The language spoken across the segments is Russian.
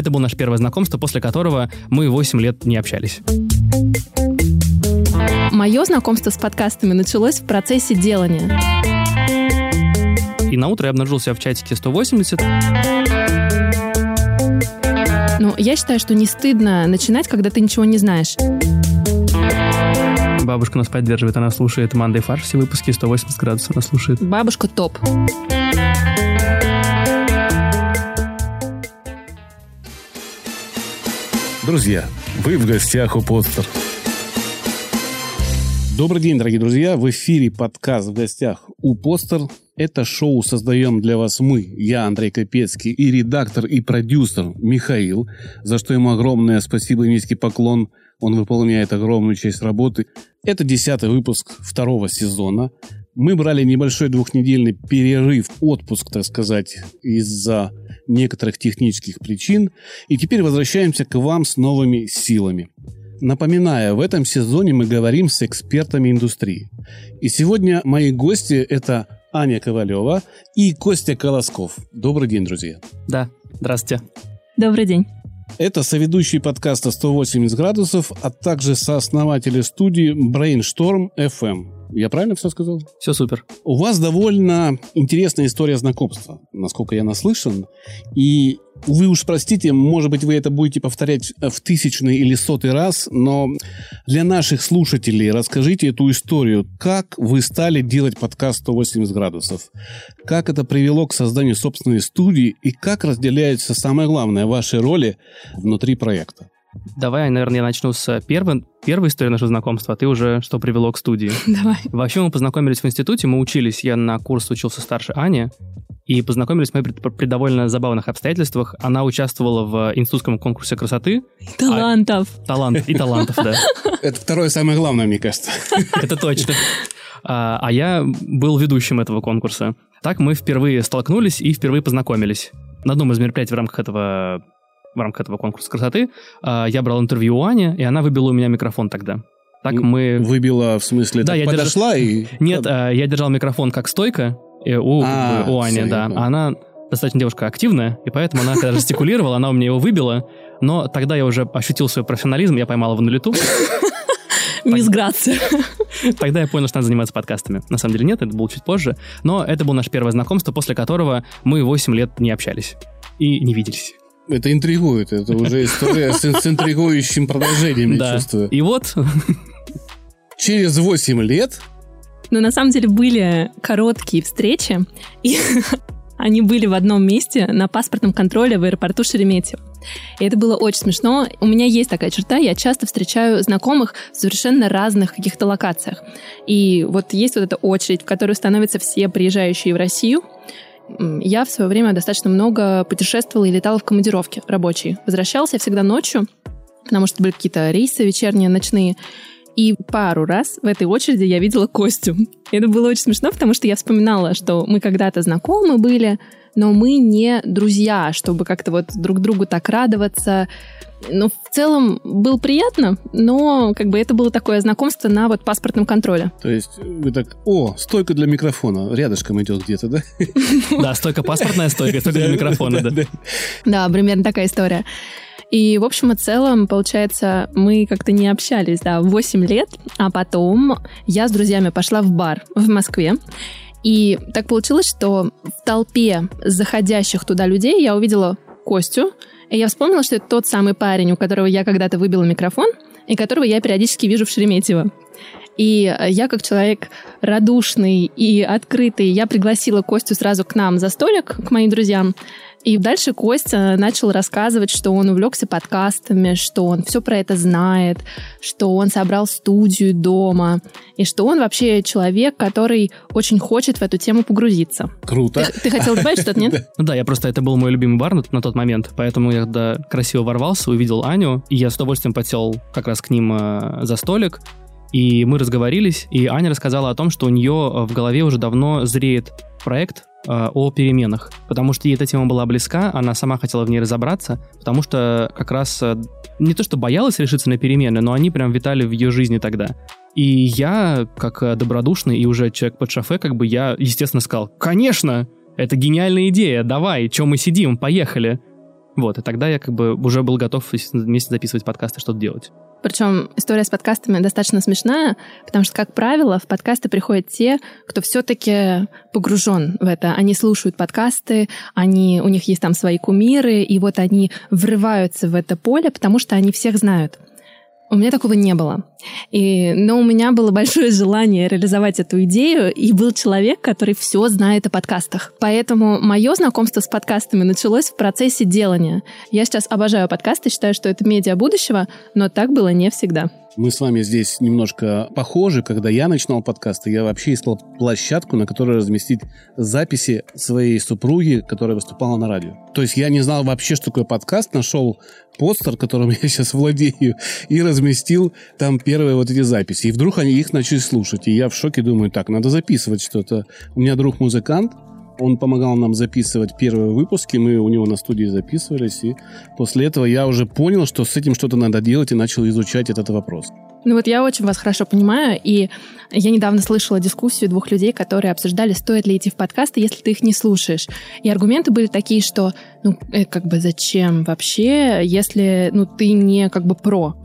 это было наше первое знакомство, после которого мы 8 лет не общались. Мое знакомство с подкастами началось в процессе делания. И на утро я обнаружил себя в чатике 180. Ну, я считаю, что не стыдно начинать, когда ты ничего не знаешь. Бабушка нас поддерживает, она слушает Мандай Фарш, все выпуски 180 градусов она слушает. Бабушка топ. Друзья, вы в гостях у Постер. Добрый день, дорогие друзья. В эфире подкаст «В гостях у Постер». Это шоу создаем для вас мы, я, Андрей Капецкий, и редактор, и продюсер Михаил, за что ему огромное спасибо и низкий поклон. Он выполняет огромную часть работы. Это десятый выпуск второго сезона. Мы брали небольшой двухнедельный перерыв, отпуск, так сказать, из-за некоторых технических причин. И теперь возвращаемся к вам с новыми силами. Напоминаю, в этом сезоне мы говорим с экспертами индустрии. И сегодня мои гости – это Аня Ковалева и Костя Колосков. Добрый день, друзья. Да, здравствуйте. Добрый день. Это соведущий подкаста 180 градусов, а также сооснователи студии Brainstorm FM. Я правильно все сказал? Все супер. У вас довольно интересная история знакомства, насколько я наслышан. И вы уж простите, может быть, вы это будете повторять в тысячный или сотый раз, но для наших слушателей расскажите эту историю. Как вы стали делать подкаст 180 градусов? Как это привело к созданию собственной студии? И как разделяются, самое главное, ваши роли внутри проекта? Давай, наверное, я начну с первой, первой истории нашего знакомства, а ты уже что привело к студии. Давай. Вообще мы познакомились в институте, мы учились, я на курс учился старше Ани, и познакомились мы при, при довольно забавных обстоятельствах. Она участвовала в институтском конкурсе красоты. Талантов. А, талант и талантов, да. Это второе самое главное, мне кажется. Это точно. А, а я был ведущим этого конкурса. Так мы впервые столкнулись и впервые познакомились. На одном из мероприятий в рамках этого в рамках этого конкурса красоты, а, я брал интервью у Ани, и она выбила у меня микрофон тогда. Так мы... Выбила, в смысле, да, так я подошла держ... и... Нет, а, я держал микрофон как стойка у, А, у Ани, да. Она достаточно девушка активная, и поэтому она, когда жестикулировала, она у меня его выбила, но тогда я уже ощутил свой профессионализм, я поймал его на лету. Мисс Грация. Тогда я понял, что надо заниматься подкастами. На самом деле нет, это было чуть позже. Но это было наше первое знакомство, после которого мы 8 лет не общались и не виделись. Это интригует. Это уже история с, с интригующим продолжением, я Да. чувствую. И вот, Через 8 лет Но на самом деле были короткие встречи, и они были в одном месте на паспортном контроле в аэропорту Шереметьево. И это было очень смешно. У меня есть такая черта, я часто встречаю знакомых в совершенно разных каких-то локациях. И вот есть вот эта очередь, в которую становятся все приезжающие в Россию. Я в свое время достаточно много путешествовала и летала в командировки рабочие. Возвращалась я всегда ночью, потому что были какие-то рейсы вечерние, ночные. И пару раз в этой очереди я видела Костю. Это было очень смешно, потому что я вспоминала, что мы когда-то знакомы были, но мы не друзья, чтобы как-то вот друг другу так радоваться. Ну, в целом, было приятно, но как бы это было такое знакомство на вот паспортном контроле. То есть вы так, о, стойка для микрофона, рядышком идет где-то, да? да, стойка паспортная стойка, стойка для микрофона, да. Да, примерно такая история. И, в общем и целом, получается, мы как-то не общались, да, 8 лет, а потом я с друзьями пошла в бар в Москве. И так получилось, что в толпе заходящих туда людей я увидела Костю, и я вспомнила, что это тот самый парень, у которого я когда-то выбила микрофон, и которого я периодически вижу в Шереметьево. И э, я, как человек радушный и открытый, я пригласила Костю сразу к нам за столик, к моим друзьям. И дальше Костя начал рассказывать, что он увлекся подкастами, что он все про это знает, что он собрал студию дома, и что он вообще человек, который очень хочет в эту тему погрузиться. Круто. Ты, ты хотел добавить что-то, нет? Ну да, я просто, это был мой любимый бар на, тот момент, поэтому я когда красиво ворвался, увидел Аню, и я с удовольствием подсел как раз к ним э, за столик, и мы разговорились, и Аня рассказала о том, что у нее э, в голове уже давно зреет проект о переменах, потому что ей эта тема была близка, она сама хотела в ней разобраться, потому что как раз э, не то, что боялась решиться на перемены, но они прям витали в ее жизни тогда. И я, как э, добродушный и уже человек под шофе, как бы я, естественно, сказал, конечно, это гениальная идея, давай, чем мы сидим, поехали. Вот, и тогда я как бы уже был готов вместе записывать подкасты, что-то делать. Причем история с подкастами достаточно смешная, потому что, как правило, в подкасты приходят те, кто все-таки погружен в это. Они слушают подкасты, они, у них есть там свои кумиры, и вот они врываются в это поле, потому что они всех знают. У меня такого не было. И, но у меня было большое желание реализовать эту идею, и был человек, который все знает о подкастах. Поэтому мое знакомство с подкастами началось в процессе делания. Я сейчас обожаю подкасты, считаю, что это медиа будущего, но так было не всегда. Мы с вами здесь немножко похожи. Когда я начинал подкасты, я вообще искал площадку, на которой разместить записи своей супруги, которая выступала на радио. То есть я не знал вообще, что такое подкаст, нашел постер, которым я сейчас владею, и разместил там первые вот эти записи. И вдруг они их начали слушать. И я в шоке думаю, так, надо записывать что-то. У меня друг музыкант, он помогал нам записывать первые выпуски, мы у него на студии записывались, и после этого я уже понял, что с этим что-то надо делать, и начал изучать этот вопрос. Ну вот я очень вас хорошо понимаю, и я недавно слышала дискуссию двух людей, которые обсуждали, стоит ли идти в подкасты, если ты их не слушаешь. И аргументы были такие, что, ну, э, как бы зачем вообще, если, ну, ты не как бы про.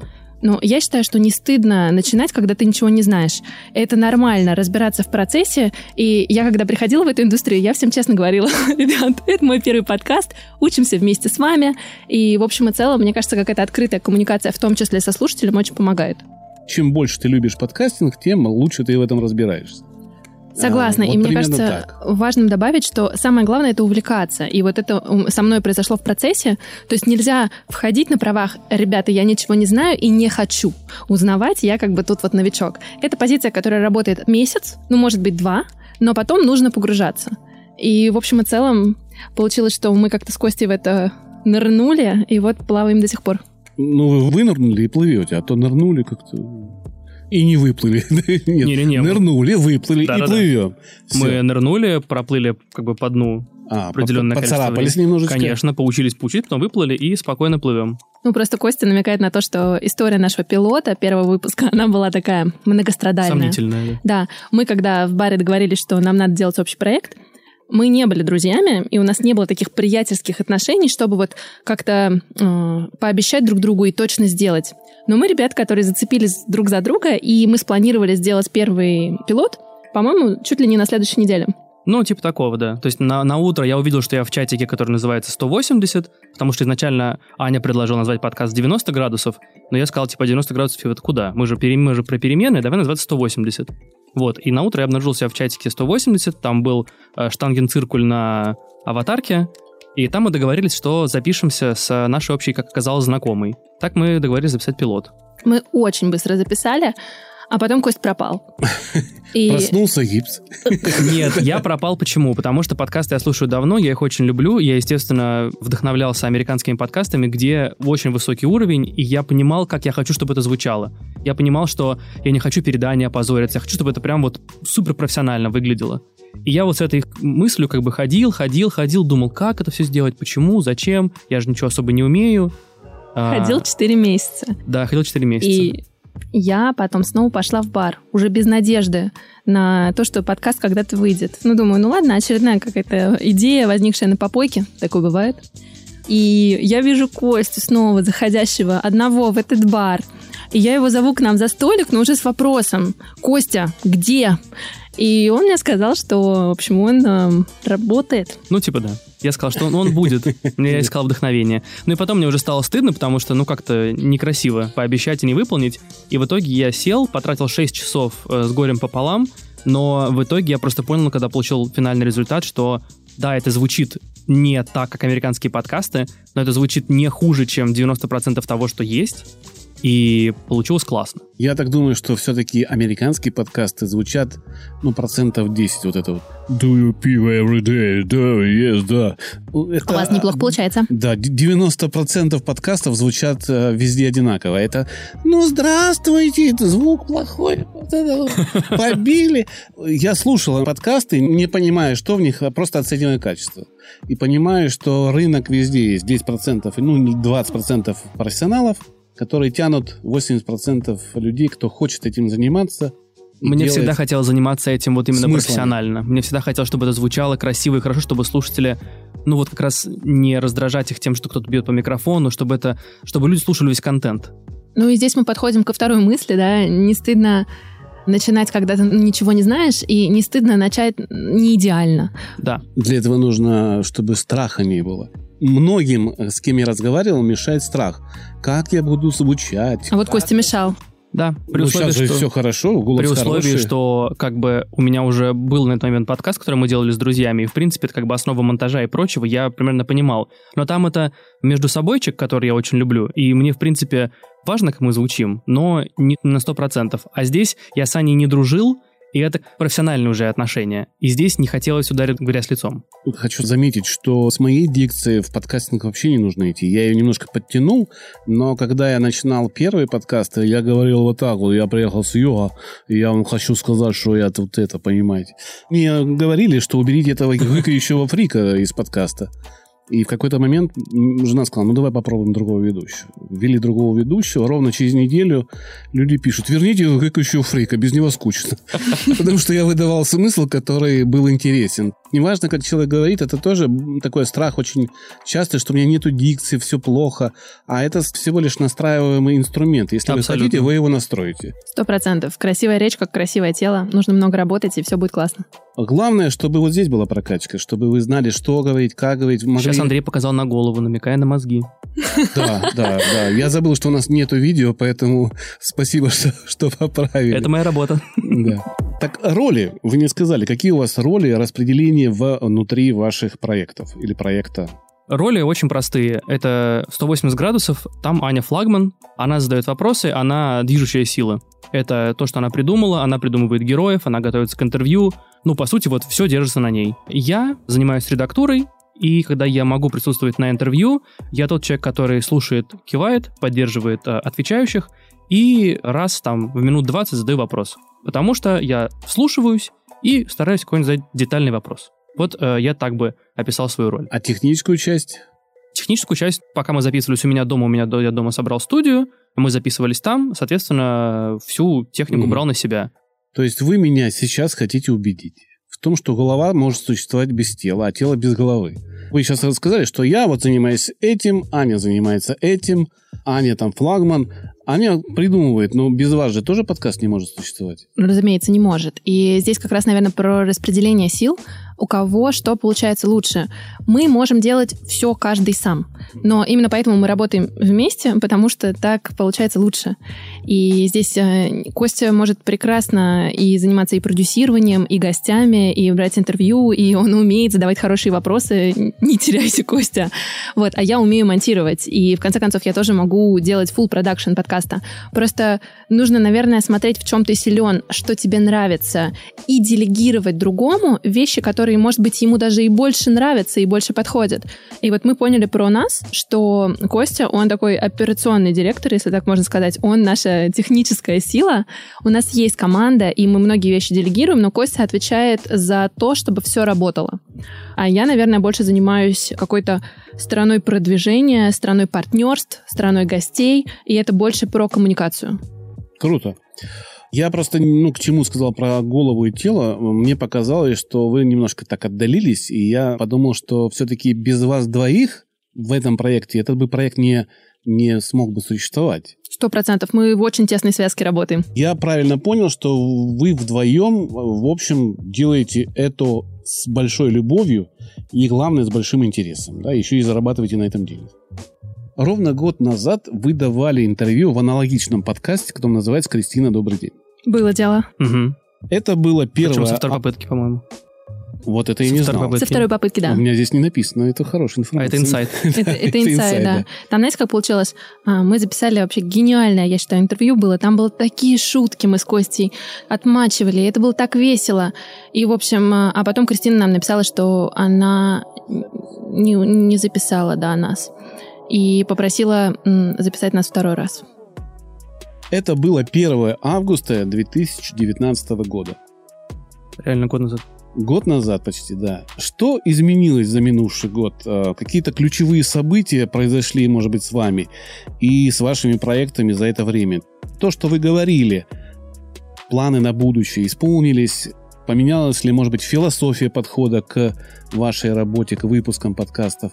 Но я считаю, что не стыдно начинать, когда ты ничего не знаешь. Это нормально разбираться в процессе. И я, когда приходила в эту индустрию, я всем честно говорила, ребят, это мой первый подкаст, учимся вместе с вами. И в общем и целом, мне кажется, какая-то открытая коммуникация, в том числе со слушателем, очень помогает. Чем больше ты любишь подкастинг, тем лучше ты в этом разбираешься. Согласна. А, вот и мне кажется, так. важным добавить, что самое главное это увлекаться. И вот это со мной произошло в процессе. То есть нельзя входить на правах, ребята, я ничего не знаю и не хочу узнавать, я как бы тут вот новичок. Это позиция, которая работает месяц, ну, может быть, два, но потом нужно погружаться. И, в общем и целом, получилось, что мы как-то с Костей в это нырнули, и вот плаваем до сих пор. Ну, вы вынырнули и плывете, а то нырнули как-то и не выплыли. Нет, не, не, не, нырнули, выплыли да, и да, плывем. Да. Мы нырнули, проплыли как бы по дну а, определенное количество времени. немножечко? Конечно, поучились поучить, потом выплыли и спокойно плывем. Ну, просто Костя намекает на то, что история нашего пилота первого выпуска, она была такая многострадальная. Сомнительная. Да. Мы, когда в баре договорились, что нам надо делать общий проект, мы не были друзьями, и у нас не было таких приятельских отношений, чтобы вот как-то э, пообещать друг другу и точно сделать. Но мы ребят, которые зацепились друг за друга, и мы спланировали сделать первый пилот, по-моему, чуть ли не на следующей неделе. Ну, типа такого, да. То есть на, на утро я увидел, что я в чатике, который называется 180, потому что изначально Аня предложила назвать подкаст 90 градусов, но я сказал, типа, 90 градусов, и вот куда? Мы же, пере, мы же про перемены, давай называться 180. Вот, и на утро я обнаружил себя в чатике 180, там был э, штангенциркуль на аватарке, и там мы договорились, что запишемся с нашей общей, как оказалось, знакомой. Так мы договорились записать пилот. Мы очень быстро записали, а потом Кость пропал. И... Проснулся гипс. Нет, я пропал почему? Потому что подкасты я слушаю давно, я их очень люблю. Я, естественно, вдохновлялся американскими подкастами, где очень высокий уровень, и я понимал, как я хочу, чтобы это звучало. Я понимал, что я не хочу перед Аней опозориться, я хочу, чтобы это прям вот супер профессионально выглядело. И я вот с этой мыслью как бы ходил, ходил, ходил, думал, как это все сделать, почему, зачем, я же ничего особо не умею. Ходил 4 месяца. Да, ходил 4 месяца. И я потом снова пошла в бар, уже без надежды на то, что подкаст когда-то выйдет. Ну, думаю, ну ладно, очередная какая-то идея, возникшая на попойке, такое бывает. И я вижу Костю снова, заходящего одного в этот бар. И я его зову к нам за столик, но уже с вопросом, Костя, где? И он мне сказал, что, в общем, он э, работает. Ну, типа да. Я сказал, что он, он будет. Я искал вдохновение. Ну и потом мне уже стало стыдно, потому что, ну, как-то некрасиво пообещать и не выполнить. И в итоге я сел, потратил 6 часов э, с горем пополам, но в итоге я просто понял, когда получил финальный результат, что да, это звучит не так, как американские подкасты, но это звучит не хуже, чем 90% того, что есть и получилось классно. Я так думаю, что все-таки американские подкасты звучат, ну, процентов 10 вот это вот. Do you pee every day? Да, yes, да. Это, У вас неплохо получается. Да, 90% подкастов звучат э, везде одинаково. Это, ну, здравствуйте, это звук плохой. Вот это вот. Побили. Я слушал подкасты, не понимая, что в них, а просто оценивая качество. И понимаю, что рынок везде есть. 10%, ну, 20% профессионалов, которые тянут 80% людей, кто хочет этим заниматься, Мне всегда хотелось заниматься этим вот именно Смыслом. профессионально. Мне всегда хотелось, чтобы это звучало красиво и хорошо, чтобы слушатели, ну вот как раз не раздражать их тем, что кто-то бьет по микрофону, чтобы это, чтобы люди слушали весь контент. Ну и здесь мы подходим ко второй мысли, да, не стыдно начинать, когда ты ничего не знаешь, и не стыдно начать не идеально. Да. Для этого нужно, чтобы страха не было. Многим, э, с кем я разговаривал, мешает страх. Как я буду звучать? А вот Костя мешал. Да, при Ну, условии, сейчас же что... все хорошо, голос При условии, хороший. что как бы у меня уже был на этот момент подкаст, который мы делали с друзьями, и в принципе это как бы основа монтажа и прочего, я примерно понимал. Но там это между собойчик, который я очень люблю, и мне в принципе важно, как мы звучим, но не на 100%. А здесь я с Аней не дружил, и это профессиональные уже отношения. И здесь не хотелось ударить грязь лицом. Хочу заметить, что с моей дикцией в подкастинг вообще не нужно идти. Я ее немножко подтянул, но когда я начинал первые подкасты, я говорил вот так вот, я приехал с юга, и я вам хочу сказать, что я тут это, понимаете. Мне говорили, что уберите этого выкающего фрика из подкаста. И в какой-то момент жена сказала, ну давай попробуем другого ведущего. Ввели другого ведущего, ровно через неделю люди пишут, верните выкающего фрика, без него скучно. Потому что я выдавал смысл, который был интересен. Неважно, как человек говорит, это тоже такой страх очень частый, что у меня нету дикции, все плохо. А это всего лишь настраиваемый инструмент. Если вы хотите, вы его настроите. Сто процентов. Красивая речь, как красивое тело. Нужно много работать, и все будет классно. Главное, чтобы вот здесь была прокачка, чтобы вы знали, что говорить, как говорить. Могли... Сейчас Андрей показал на голову, намекая на мозги. Да, да, да. Я забыл, что у нас нету видео, поэтому спасибо, что, что поправили. Это моя работа. Да. Так, роли. Вы не сказали, какие у вас роли распределения внутри ваших проектов или проекта? Роли очень простые. Это 180 градусов, там Аня флагман, она задает вопросы, она движущая сила. Это то, что она придумала, она придумывает героев, она готовится к интервью. Ну, по сути, вот все держится на ней. Я занимаюсь редактурой, и когда я могу присутствовать на интервью, я тот человек, который слушает, кивает, поддерживает э, отвечающих, и раз там в минут 20 задаю вопрос. Потому что я вслушиваюсь и стараюсь какой-нибудь задать детальный вопрос. Вот э, я так бы описал свою роль. А техническую часть? Техническую часть, пока мы записывались у меня дома, у меня я дома собрал студию, мы записывались там, соответственно, всю технику Мгм. брал на себя. То есть вы меня сейчас хотите убедить в том, что голова может существовать без тела, а тело без головы. Вы сейчас рассказали, что я вот занимаюсь этим, Аня занимается этим, Аня там флагман. Аня придумывает, но без вас же тоже подкаст не может существовать. Разумеется, не может. И здесь как раз, наверное, про распределение сил. У кого что получается лучше. Мы можем делать все каждый сам. Но именно поэтому мы работаем вместе, потому что так получается лучше. И здесь э, Костя может прекрасно и заниматься и продюсированием, и гостями, и брать интервью, и он умеет задавать хорошие вопросы. Не теряйся, Костя. Вот, а я умею монтировать. И в конце концов я тоже могу делать full продакшн подкаста. Просто нужно, наверное, смотреть, в чем ты силен, что тебе нравится, и делегировать другому вещи, которые, может быть, ему даже и больше нравятся, и больше подходят. И вот мы поняли про нас, что Костя, он такой операционный директор, если так можно сказать, он наша техническая сила. У нас есть команда, и мы многие вещи делегируем, но Костя отвечает за то, чтобы все работало. А я, наверное, больше занимаюсь какой-то стороной продвижения, стороной партнерств, стороной гостей, и это больше про коммуникацию. Круто. Я просто, ну, к чему сказал про голову и тело, мне показалось, что вы немножко так отдалились, и я подумал, что все-таки без вас двоих в этом проекте этот бы проект не, не смог бы существовать. Сто процентов. Мы в очень тесной связке работаем. Я правильно понял, что вы вдвоем, в общем, делаете это с большой любовью и, главное, с большим интересом, да, еще и зарабатываете на этом деньги. Ровно год назад вы давали интервью в аналогичном подкасте, который называется «Кристина, добрый день». Было дело. Мгм. Это было Причем первое... со второй а, попытки, по-моему. Вот это я со не знал. попытки. Со второй попытки, да. У меня здесь не написано, это хорошая А информация. это инсайт. Это, инсайд, да. Там, знаете, как получилось? А, Мы записали вообще гениальное, я считаю, интервью было. Там было такие шутки мы с Костей отмачивали. Это было так весело. И, в общем, а а потом Кристина нам написала, что она не, записала, да, нас. И попросила записать нас второй раз. Это было 1 августа 2019 года. Реально год назад. Год назад почти, да. Что изменилось за минувший год? Э, Какие-то ключевые события произошли, может быть, с вами и с вашими проектами за это время? То, что вы говорили, планы на будущее исполнились? Поменялась ли, может быть, философия подхода к вашей работе, к выпускам подкастов?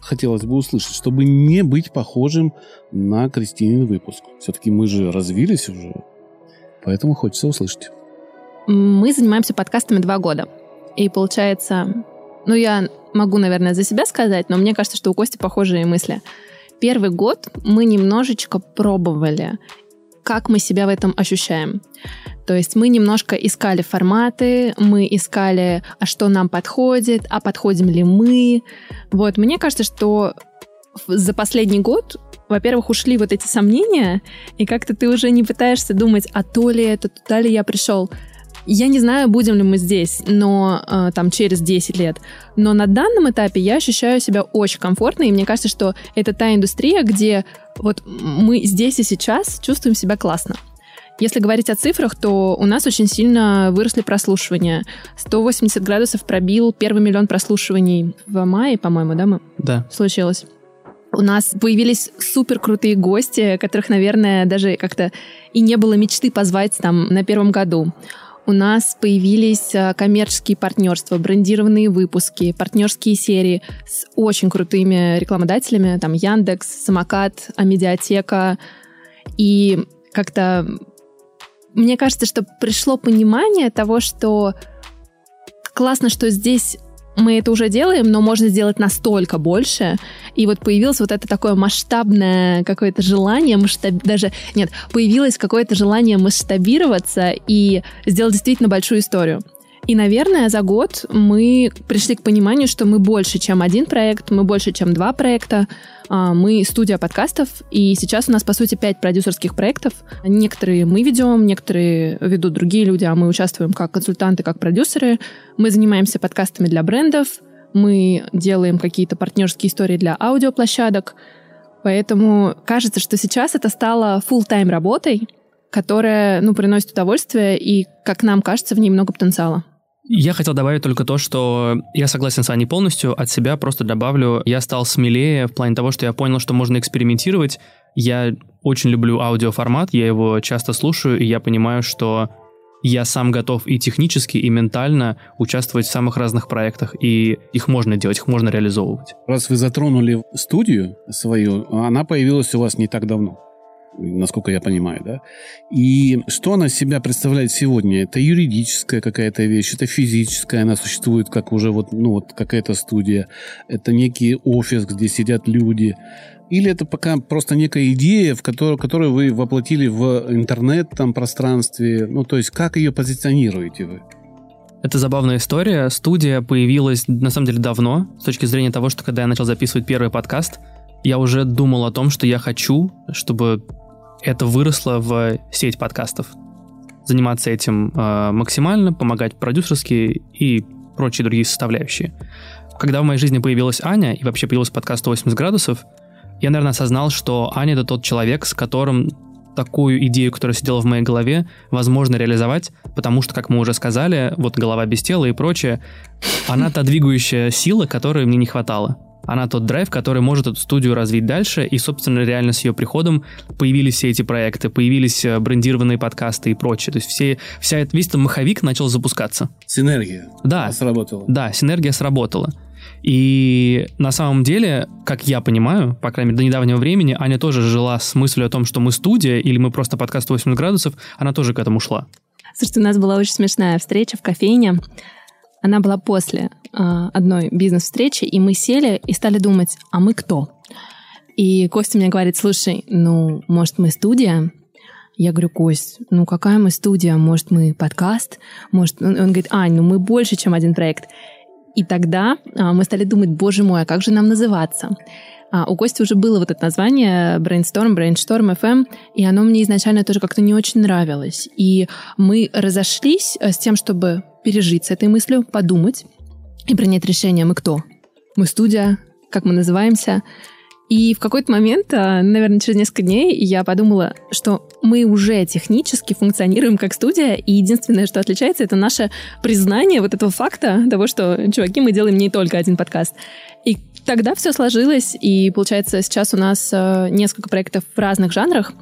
Хотелось бы услышать, чтобы не быть похожим на Кристинин выпуск. Все-таки мы же развились уже, поэтому хочется услышать. Мы занимаемся подкастами два года. И получается, ну я могу, наверное, за себя сказать, но мне кажется, что у Кости похожие мысли. Первый год мы немножечко пробовали, как мы себя в этом ощущаем. То есть мы немножко искали форматы, мы искали, а что нам подходит, а подходим ли мы. Вот, мне кажется, что за последний год, во-первых, ушли вот эти сомнения, и как-то ты уже не пытаешься думать, а то ли это, туда ли я пришел. Я не знаю, будем ли мы здесь, но э, там через 10 лет. Но на данном этапе я ощущаю себя очень комфортно, и мне кажется, что это та индустрия, где вот мы здесь и сейчас чувствуем себя классно. Если говорить о цифрах, то у нас очень сильно выросли прослушивания. 180 градусов пробил первый миллион прослушиваний в мае, по-моему, да, мы? Да. Случилось. У нас появились супер крутые гости, которых, наверное, даже как-то и не было мечты позвать там на первом году. У нас появились а, коммерческие партнерства, брендированные выпуски, партнерские серии с очень крутыми рекламодателями, там Яндекс, Самокат, Амедиатека. И как-то мне кажется, что пришло понимание того, что классно, что здесь мы это уже делаем, но можно сделать настолько больше. И вот появилось вот это такое масштабное какое-то желание, масштаб... даже, нет, появилось какое-то желание масштабироваться и сделать действительно большую историю. И, наверное, за год мы пришли к пониманию, что мы больше, чем один проект, мы больше, чем два проекта. А, мы студия подкастов, и сейчас у нас, по сути, пять продюсерских проектов. Некоторые мы ведем, некоторые ведут другие люди, а мы участвуем как консультанты, как продюсеры. Мы занимаемся подкастами для брендов, мы делаем какие-то партнерские истории для аудиоплощадок. Поэтому кажется, что сейчас это стало full-time работой, которая, ну, приносит удовольствие, и, как нам кажется, в ней много потенциала. Я хотел добавить только то, что я согласен с Аней полностью, от себя просто добавлю, я стал смелее в плане того, что я понял, что можно экспериментировать. Я очень люблю аудиоформат, я его часто слушаю, и я понимаю, что я сам готов и технически, и ментально участвовать в самых разных проектах, и их можно делать, их можно реализовывать. Раз вы затронули студию свою, она появилась у вас не так давно насколько я понимаю, да. И что она себя представляет сегодня? Это юридическая какая-то вещь, это физическая, она существует как уже вот, ну вот какая-то студия, это некий офис, где сидят люди, или это пока просто некая идея, в которую, которую вы воплотили в интернет там пространстве, ну то есть как ее позиционируете вы? Это забавная история. Студия появилась, на самом деле, давно, с точки зрения того, что когда я начал записывать первый подкаст, я уже думал о том, что я хочу, чтобы это выросло в сеть подкастов. Заниматься этим э, максимально, помогать продюсерски и прочие другие составляющие. Когда в моей жизни появилась Аня и вообще появился подкаст 180 градусов, я, наверное, осознал, что Аня — это тот человек, с которым такую идею, которая сидела в моей голове, возможно реализовать, потому что, как мы уже сказали, вот голова без тела и прочее, она та двигающая сила, которой мне не хватало. Она тот драйв, который может эту студию развить дальше, и, собственно, реально с ее приходом появились все эти проекты, появились э, брендированные подкасты и прочее. То есть все, вся, весь этот маховик начал запускаться. Синергия. Да. Сработала. Да, синергия сработала. И на самом деле, как я понимаю, по крайней мере, до недавнего времени, Аня тоже жила с мыслью о том, что мы студия, или мы просто подкаст 80 градусов, она тоже к этому шла. Слушайте, у нас была очень смешная встреча в кофейне. Она была после э, одной бизнес-встречи, и мы сели и стали думать, а мы кто? И Костя мне говорит, слушай, ну, может, мы студия? Я говорю, Кость, ну какая мы студия? Может, мы подкаст? Может, он, он говорит, Ань, ну мы больше, чем один проект. И тогда а, мы стали думать, боже мой, а как же нам называться? А, у Кости уже было вот это название Brainstorm, Brainstorm FM, и оно мне изначально тоже как-то не очень нравилось. И мы разошлись э, с тем, чтобы пережить с этой мыслью, подумать и принять решение, мы кто? Мы студия, как мы называемся. И в какой-то момент, а, наверное, через несколько дней, я подумала, что мы уже технически функционируем как студия, и единственное, что отличается, это наше признание вот этого факта, того, что, чуваки, мы делаем не только один подкаст. И тогда все сложилось, и получается, сейчас у нас а, несколько проектов в разных жанрах,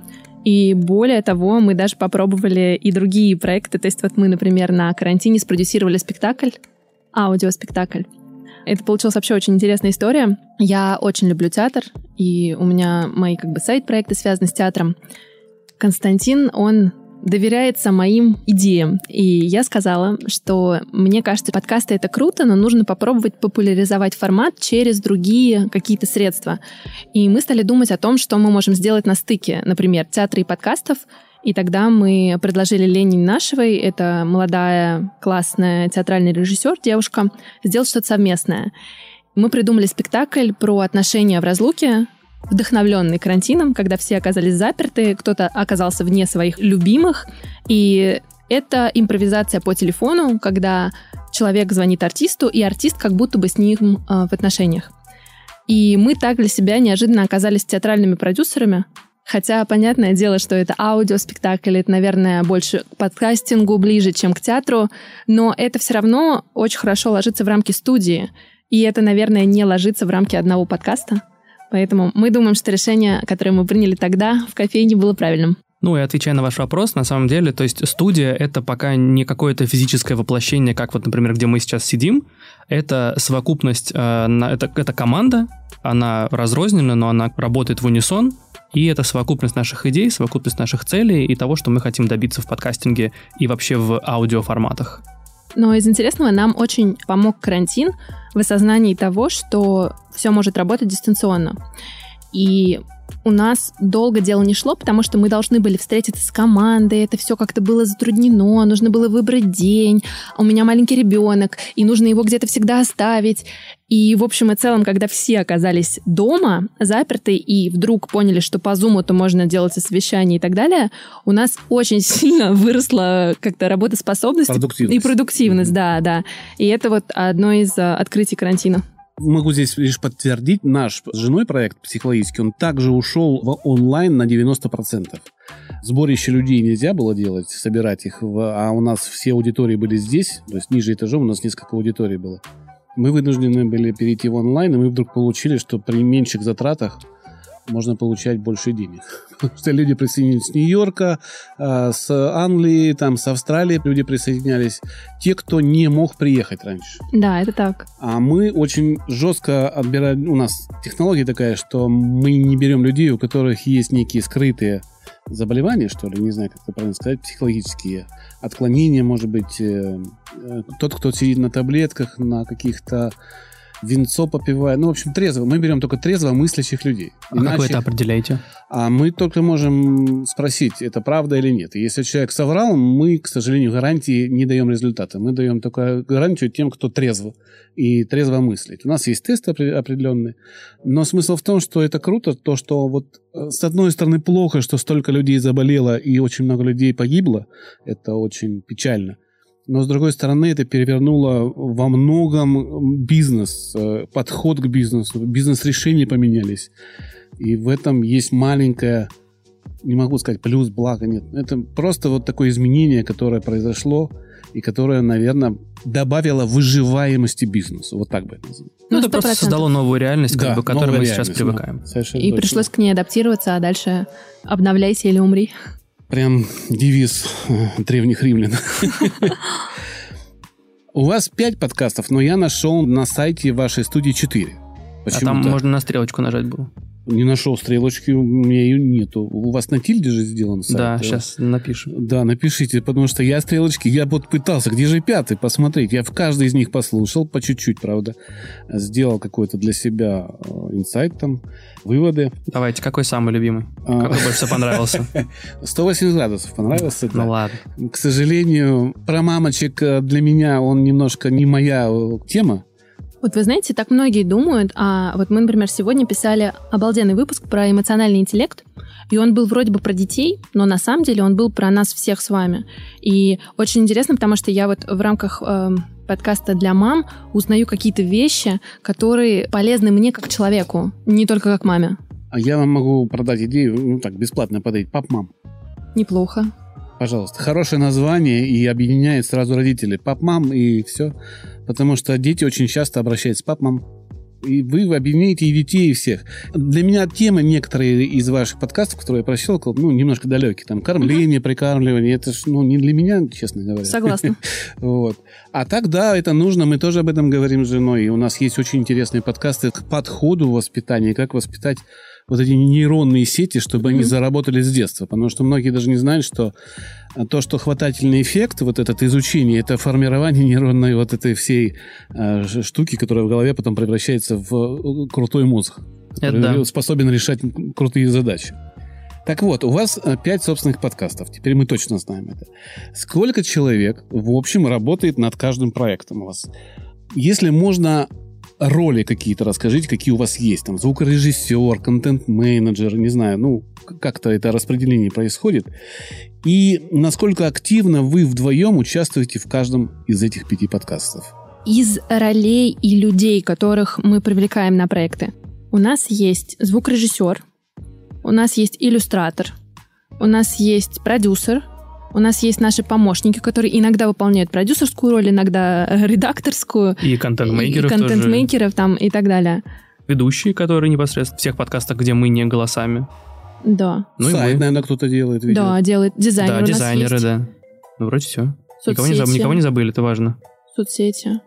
И более того, мы даже попробовали и другие проекты. То есть вот мы, например, на карантине спродюсировали спектакль, аудиоспектакль. Это получилась вообще очень интересная история. Я очень люблю театр, и у меня мои как бы сайт-проекты связаны с театром. Константин, он доверяется моим идеям. И я сказала, что мне кажется, подкасты — это круто, но нужно попробовать популяризовать формат через другие какие-то средства. И мы стали думать о том, что мы можем сделать на стыке, например, театра и подкастов, и тогда мы предложили Лене Нашевой, это молодая, классная театральный режиссер, девушка, сделать что-то совместное. Мы придумали спектакль про отношения в разлуке, вдохновленный карантином, когда все оказались заперты, кто-то оказался вне своих любимых. И это импровизация по телефону, когда человек звонит артисту, и артист как будто бы с ним э, в отношениях. И мы так для себя неожиданно оказались театральными продюсерами, Хотя, понятное дело, что это аудиоспектакль, это, наверное, больше к подкастингу ближе, чем к театру, но это все равно очень хорошо ложится в рамки студии. И это, наверное, не ложится в рамки одного подкаста. Поэтому мы думаем, что решение, которое мы приняли тогда в кофейне, было правильным. Ну и отвечая на ваш вопрос, на самом деле, то есть студия — это пока не какое-то физическое воплощение, как вот, например, где мы сейчас сидим. Это совокупность, э, это, это команда, она разрознена, но она работает в унисон, и это совокупность наших идей, совокупность наших целей и того, что мы хотим добиться в подкастинге и вообще в аудиоформатах. Но из интересного нам очень помог карантин в осознании того, что все может работать дистанционно. И у нас долго дело не шло, потому что мы должны были встретиться с командой, это все как-то было затруднено, нужно было выбрать день, а у меня маленький ребенок, и нужно его где-то всегда оставить. И, в общем и целом, когда все оказались дома, заперты, и вдруг поняли, что по Zoom-то можно делать совещания и так далее, у нас очень сильно выросла как-то работоспособность продуктивность. и продуктивность, mm-hmm. да, да. И это вот одно из а, открытий карантина. Могу здесь лишь подтвердить, наш с женой проект психологический, он также ушел в онлайн на 90%. Сборище людей нельзя было делать, собирать их, в, а у нас все аудитории были здесь, то есть ниже этажом у нас несколько аудиторий было. Мы вынуждены были перейти в онлайн, и мы вдруг получили, что при меньших затратах можно получать больше денег. Потому что люди присоединились с Нью-Йорка, а, с Англии, там, с Австралии люди присоединялись. Те, кто не мог приехать раньше. Да, это так. А мы очень жестко отбираем... У нас технология такая, что мы не берем людей, у которых есть некие скрытые заболевания, что ли, не знаю, как это правильно сказать, психологические отклонения, может быть, э, э, тот, кто сидит на таблетках, на каких-то винцо попивая. Ну, в общем, трезво. Мы берем только трезво мыслящих людей. А Иначе... как вы это определяете? А мы только можем спросить, это правда или нет. И если человек соврал, мы, к сожалению, гарантии не даем результата. Мы даем только гарантию тем, кто трезво и трезво мыслит. У нас есть тесты определенные. Но смысл в том, что это круто, то, что вот э, с одной стороны плохо, что столько людей заболело и очень много людей погибло. Это очень печально. Но, с другой стороны, это перевернуло во многом бизнес, э, подход к бизнесу, бизнес-решения поменялись. И в этом есть маленькое, не могу сказать плюс, благо, нет. Это просто вот такое изменение, которое произошло, и которое, наверное, добавило выживаемости бизнесу. Вот так бы это назвал. Ну, это просто создало новую реальность, как да, бы, к которой мы сейчас привыкаем. Ну, и точно. пришлось к ней адаптироваться, а дальше обновляйся или умри. Прям девиз э, древних римлян. У вас пять подкастов, но я нашел на сайте вашей студии четыре. А там можно на стрелочку нажать было. Не нашел стрелочки, у меня ее нету. У вас на тильде же сделан сайт? Да, сейчас напишем. Да, напишите, потому что я стрелочки, я вот пытался, где же пятый, посмотреть. Я в каждой из них послушал, по чуть-чуть, правда. Сделал какой-то для себя э, инсайт там, выводы. Давайте, какой самый любимый? А... Какой больше понравился? 180 градусов понравился. Ну ладно. К сожалению, про мамочек э, для меня он немножко не моя э, тема. Вот вы знаете, так многие думают, а вот мы, например, сегодня писали обалденный выпуск про эмоциональный интеллект, и он был вроде бы про детей, но на самом деле он был про нас всех с вами. И очень интересно, потому что я вот в рамках э, подкаста для мам узнаю какие-то вещи, которые полезны мне как человеку, не только как маме. А я вам могу продать идею, ну так, бесплатно подарить, пап-мам. Неплохо. Пожалуйста. Хорошее название и объединяет сразу родителей. Пап-мам и все. Потому что дети очень часто обращаются. Пап-мам. И вы объедините и детей, и всех. Для меня темы некоторые из ваших подкастов, которые я прощелкал, ну, немножко далекие. Там кормление, прикармливание. Это ж, ну, не для меня, честно говоря. Согласна. Вот. А так, да, это нужно. Мы тоже об этом говорим с женой. И у нас есть очень интересные подкасты к подходу воспитания, как воспитать вот эти нейронные сети, чтобы они заработали с детства. Потому что многие даже не знают, что то, что хватательный эффект, вот этот изучение, это формирование нейронной вот этой всей э, штуки, которая в голове потом превращается в э, крутой мозг, который да. способен решать крутые задачи. Так вот, у вас э, пять собственных подкастов. Теперь мы точно знаем это. Сколько человек, в общем, работает над каждым проектом у вас? Если можно роли какие-то расскажите, какие у вас есть. Там звукорежиссер, контент-менеджер, не знаю, ну, как-то это распределение происходит. И насколько активно вы вдвоем участвуете в каждом из этих пяти подкастов? Из ролей и людей, которых мы привлекаем на проекты, у нас есть звукорежиссер, у нас есть иллюстратор, у нас есть продюсер, у нас есть наши помощники, которые иногда выполняют продюсерскую роль, иногда редакторскую. И контент-мейкеров И контент-мейкеров там и так далее. Ведущие, которые непосредственно в всех подкастах, где мы не голосами. Да. Ну и Сайт, мы. наверное, кто-то делает. ведет. Да, делает дизайнер. Да, дизайнеры, да. Ну, вроде все. Никого не, заб- Соцсети. никого не забыли, это важно. Соцсети.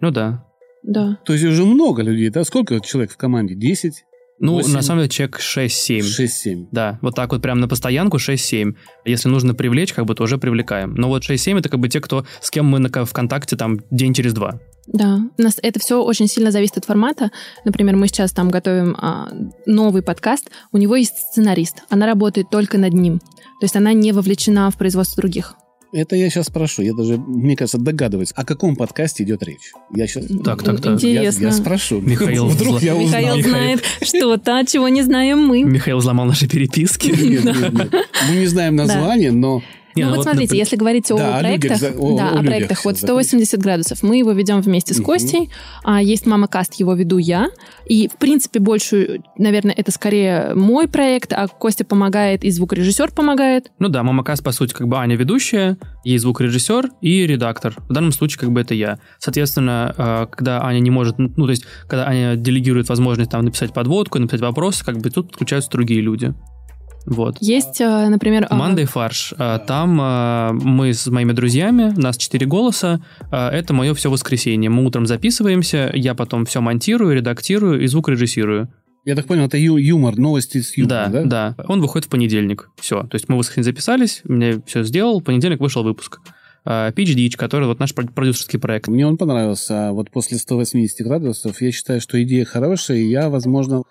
Ну да. Да. То есть уже много людей, да? Сколько человек в команде? 10? Ну, Восемь. на самом деле, человек 6-7. 6-7. Да, вот так вот прям на постоянку 6-7. Если нужно привлечь, как бы тоже привлекаем. Но вот 6-7 это как бы те, кто с кем мы на ВКонтакте там день через два. Да, у нас это все очень сильно зависит от формата. Например, мы сейчас там готовим а, новый подкаст, у него есть сценарист, она работает только над ним. То есть она не вовлечена в производство других. Это я сейчас спрошу. Я даже, мне кажется, догадываюсь, о каком подкасте идет речь. Я сейчас... Так, так, так. Я, Интересно. я спрошу. Михаил Вдруг взла- я узнал. Михаил знает что-то, чего не знаем мы. Михаил взломал наши переписки. Нет, нет, нет. Мы не знаем название, но... Не, ну, ну вот вот, смотрите, например, если говорить о Да, о людях проектах, о- да, о о людях проектах, вот сейчас 180 градусов, мы его ведем вместе с Мгм. Костей, а есть Мама Каст, его веду я, и, в принципе, большую, наверное, это скорее мой проект, а Костя помогает, и звукорежиссер помогает. Ну да, Мамакас, по сути, как бы Аня ведущая, есть звукорежиссер и редактор. В данном случае, как бы это я. Соответственно, э, когда Аня не может, ну, то есть, когда Аня делегирует возможность там написать подводку, написать вопросы, как бы тут подключаются другие люди. Вот. Есть, э, например... а, Манда и фарш. А, Там а, мы с моими друзьями, нас четыре голоса. Это мое все воскресенье. Мы утром записываемся, я потом все монтирую, редактирую и звук режиссирую. Я так понял, это ю- юмор, новости с Да, юмором, да, да? Он выходит в понедельник. Все. То есть мы в воскресенье записались, мне все сделал, в понедельник вышел выпуск. Ditch, который вот наш прод- продюсерский проект. Мне он понравился. А вот после 180 градусов я считаю, что идея хорошая, и я, возможно,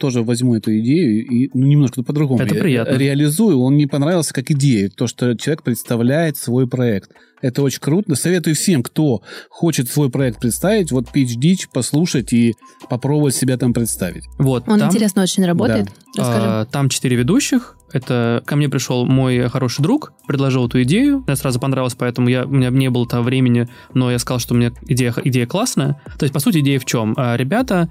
тоже возьму эту идею и ну, немножко по-другому Это приятно. реализую. Он мне понравился как идея, то, что человек представляет свой проект. Это очень круто. Советую всем, кто хочет свой проект представить, вот Pitch Ditch послушать и попробовать себя там представить. Вот, Он там, интересно очень работает. Расскажи. а, там четыре ведущих. Это ко мне пришел мой хороший друг, предложил эту идею. Мне сразу понравилось, поэтому я, у меня не было того времени, но я сказал, что мне идея, идея классная. То есть, по сути, идея в чем? А, Ребята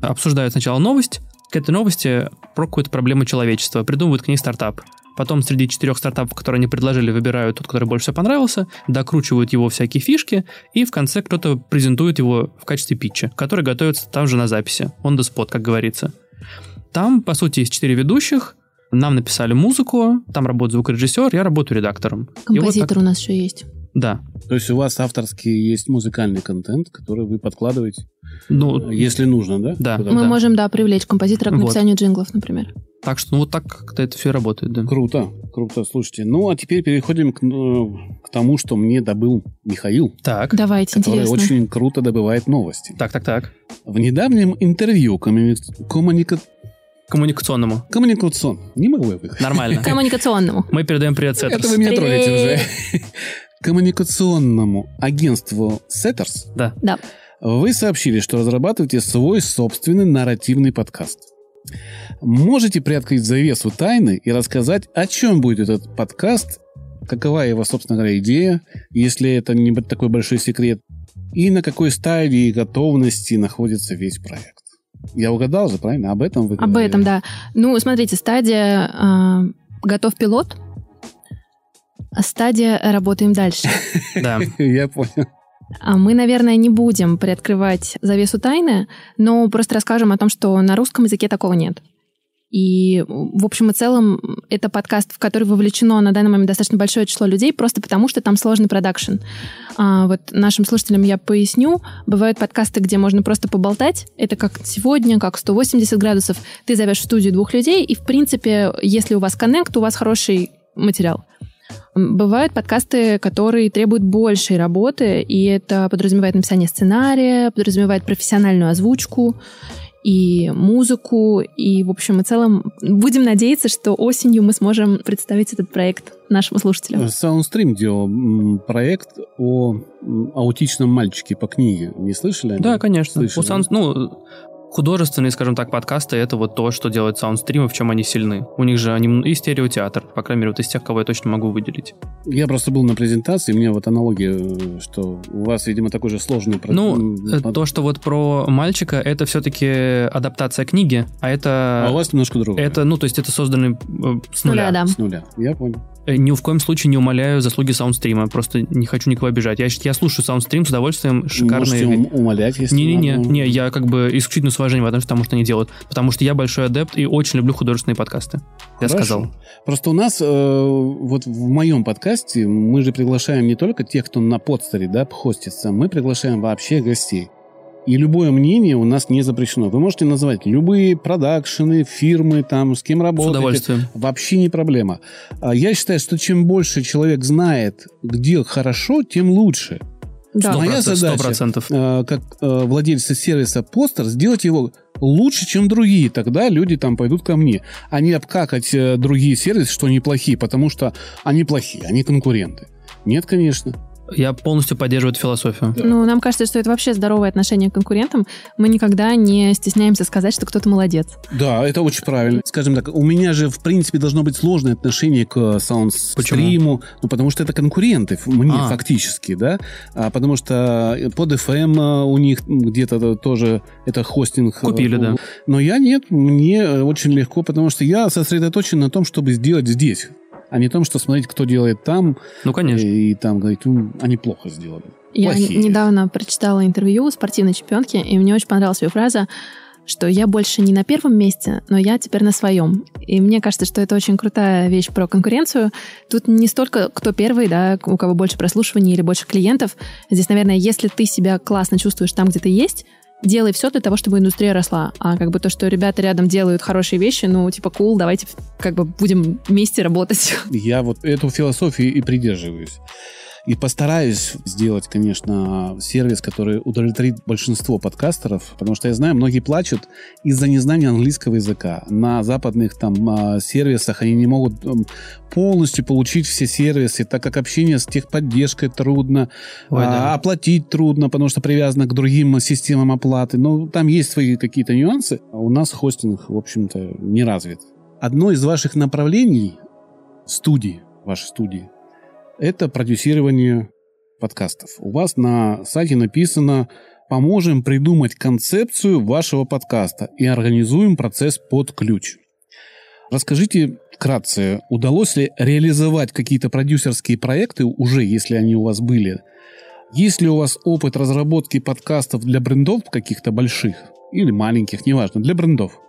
обсуждают сначала новость, к этой новости про какую-то проблему человечества, придумывают к ней стартап. Потом среди четырех стартапов, которые они предложили, выбирают тот, который больше всего понравился, докручивают его всякие фишки, и в конце кто-то презентует его в качестве питча, который готовится там же на записи, on the spot, как говорится. Там, по сути, есть четыре ведущих, нам написали музыку, там работает звукорежиссер, я работаю редактором. И вот Композитор так- у нас еще есть. Да. То есть у вас авторский есть музыкальный контент, который вы подкладываете, Ну, если нужно, да? Да. Куда-то? Мы Да. можем, да, привлечь композитора к Вот. написанию джинглов, например. так что, ну, вот так как-то это все работает, да. Круто, круто, слушайте. Ну, а теперь переходим к, э, к тому, что мне добыл Михаил, Так, Давайте, который интересно. очень круто добывает новости. так, так, так. В недавнем интервью коммуни- коммуника- Коммуникационному. коммуникацион... Не могу я выговорить. Нормально. Коммуникационному. Мы передаем привет Это Setters. вы меня Привет. уже. Коммуникационному агентству Setters Да. Да. вы сообщили, что разрабатываете свой собственный нарративный подкаст. Можете приоткрыть завесу тайны и рассказать, о чем будет этот подкаст, какова его, собственно говоря, идея, если это не такой большой секрет, и на какой стадии готовности находится весь проект. Я угадал же, правильно? Об этом вы Об говорили? этом, да. Ну, смотрите, стадия а, готов пилот, стадия работаем дальше. Да. Я понял. А Мы, наверное, не будем приоткрывать завесу тайны, но просто расскажем о том, что на русском языке такого нет. И, в общем и целом, это подкаст, в который вовлечено на данный момент достаточно большое число людей, просто потому что там сложный продакшн. А вот нашим слушателям я поясню. Бывают подкасты, где можно просто поболтать. Это как сегодня, как 180 градусов. Ты зовешь в студию двух людей, и, в принципе, если у вас коннект, у вас хороший материал. Бывают подкасты, которые требуют большей работы, и это подразумевает написание сценария, подразумевает профессиональную озвучку и музыку, и, в общем и целом, будем надеяться, что осенью мы сможем представить этот проект нашим слушателям. Soundstream делал проект о аутичном мальчике по книге. Не слышали? Да, конечно. Слышали. У Sound- ну, художественные, скажем так, подкасты — это вот то, что делает саундстримы, в чем они сильны. У них же они и стереотеатр, по крайней мере, вот из тех, кого я точно могу выделить. Я просто был на презентации, мне вот аналогия, что у вас, видимо, такой же сложный... Ну, м, э, под- то, что вот про мальчика, это все-таки адаптация книги, а это... А у вас немножко другое. Это, ну, то есть это созданный э, с нуля. нуля, да. С нуля. Я понял. Э, Ни в коем случае не умоляю заслуги саундстрима, просто не хочу никого обижать. Я, я слушаю саундстрим с удовольствием, шикарные... Можете ум- умолять, если Не-не-не, не, я как бы исключительно с уважением отношусь к тому, что они делают. Потому что я большой адепт и очень люблю художественные подкасты. Я Хорошо. сказал. Просто у нас, э, вот в моем подкасте, мы же приглашаем не только тех, кто на подстере, да, хостится, мы приглашаем вообще гостей. И любое мнение у нас не запрещено. Вы можете назвать любые продакшены, фирмы, там, с кем С работаете. удовольствием. Вообще не проблема. А Я считаю, что чем больше человек знает, где хорошо, тем лучше. Да. Сто Моя процентов, сто задача- процентов. Э, Как э, владельца сервиса постер, сделать его лучше, чем другие. Тогда люди там пойдут ко мне. А не обкакать э, другие сервисы, что они плохие, потому что они плохие, они конкуренты. Нет, конечно. Я полностью поддерживаю эту философию. Ну, нам кажется, что это вообще здоровое отношение к конкурентам. Мы никогда не стесняемся сказать, что кто-то молодец. Да, это очень правильно. Скажем так, у меня же, в принципе, должно быть сложное отношение к саундстриму, ну, потому что это конкуренты мне А. фактически, да, а, потому что под FM а, у них где-то тоже это хостинг. Купили, э, да. Но я нет, мне э, очень легко, потому что я сосредоточен на том, чтобы сделать здесь, а не том, что смотреть, кто делает там, Ну, конечно. и там говорить, «М, они плохо сделали. Я Плохие. недавно прочитала интервью спортивной чемпионки, и мне очень понравилась ее фраза, что я больше не на первом месте, но я теперь на своем. И мне кажется, что это очень крутая вещь про конкуренцию. Тут не столько кто первый, да, у кого больше прослушиваний или больше клиентов. Здесь, наверное, если ты себя классно чувствуешь там, где ты есть, делай все для того, чтобы индустрия росла. А как бы то, что ребята рядом делают хорошие вещи, ну, типа, cool, давайте как бы будем вместе работать. Я вот эту философию и придерживаюсь. И постараюсь сделать, конечно, сервис, который удовлетворит большинство подкастеров, потому что я знаю, многие плачут из-за незнания английского языка. На западных там а, сервисах они не могут полностью получить все сервисы, так как общение с техподдержкой трудно, Ой, а, да. оплатить трудно, потому что привязано к другим системам оплаты. Ну, там есть свои какие-то нюансы. А у нас хостинг, в общем-то, не развит. Одно из ваших направлений студии, вашей студии, это продюсирование подкастов. У вас на сайте написано «Поможем придумать концепцию вашего подкаста и организуем процесс под ключ». Расскажите вкратце, удалось ли реализовать какие-то продюсерские проекты уже, если они у вас были? Есть ли у вас опыт разработки подкастов для брендов каких-то больших или маленьких, неважно, для брендов?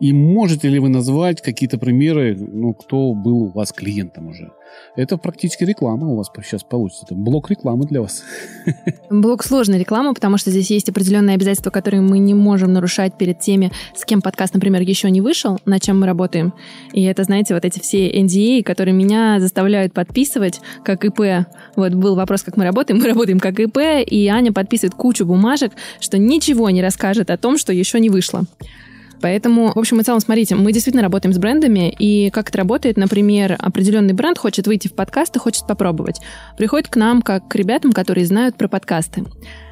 И можете ли вы назвать какие-то примеры, ну, кто был у вас клиентом уже? Это практически реклама у вас сейчас получится. Это блок рекламы для вас. Блок сложная реклама, потому что здесь есть определенные обязательства, которые мы не можем нарушать перед теми, с кем подкаст, например, еще не вышел, над чем мы работаем. И это, знаете, вот эти все NDA, которые меня заставляют подписывать как ИП. Вот был вопрос, как мы работаем. Мы работаем как ИП, и Аня подписывает кучу бумажек, что ничего не расскажет о том, что еще не вышло. Поэтому, в общем и целом, смотрите, мы действительно работаем с брендами, и как это работает, например, определенный бренд хочет выйти в подкаст и хочет попробовать. Приходит к нам как к ребятам, которые знают про подкасты.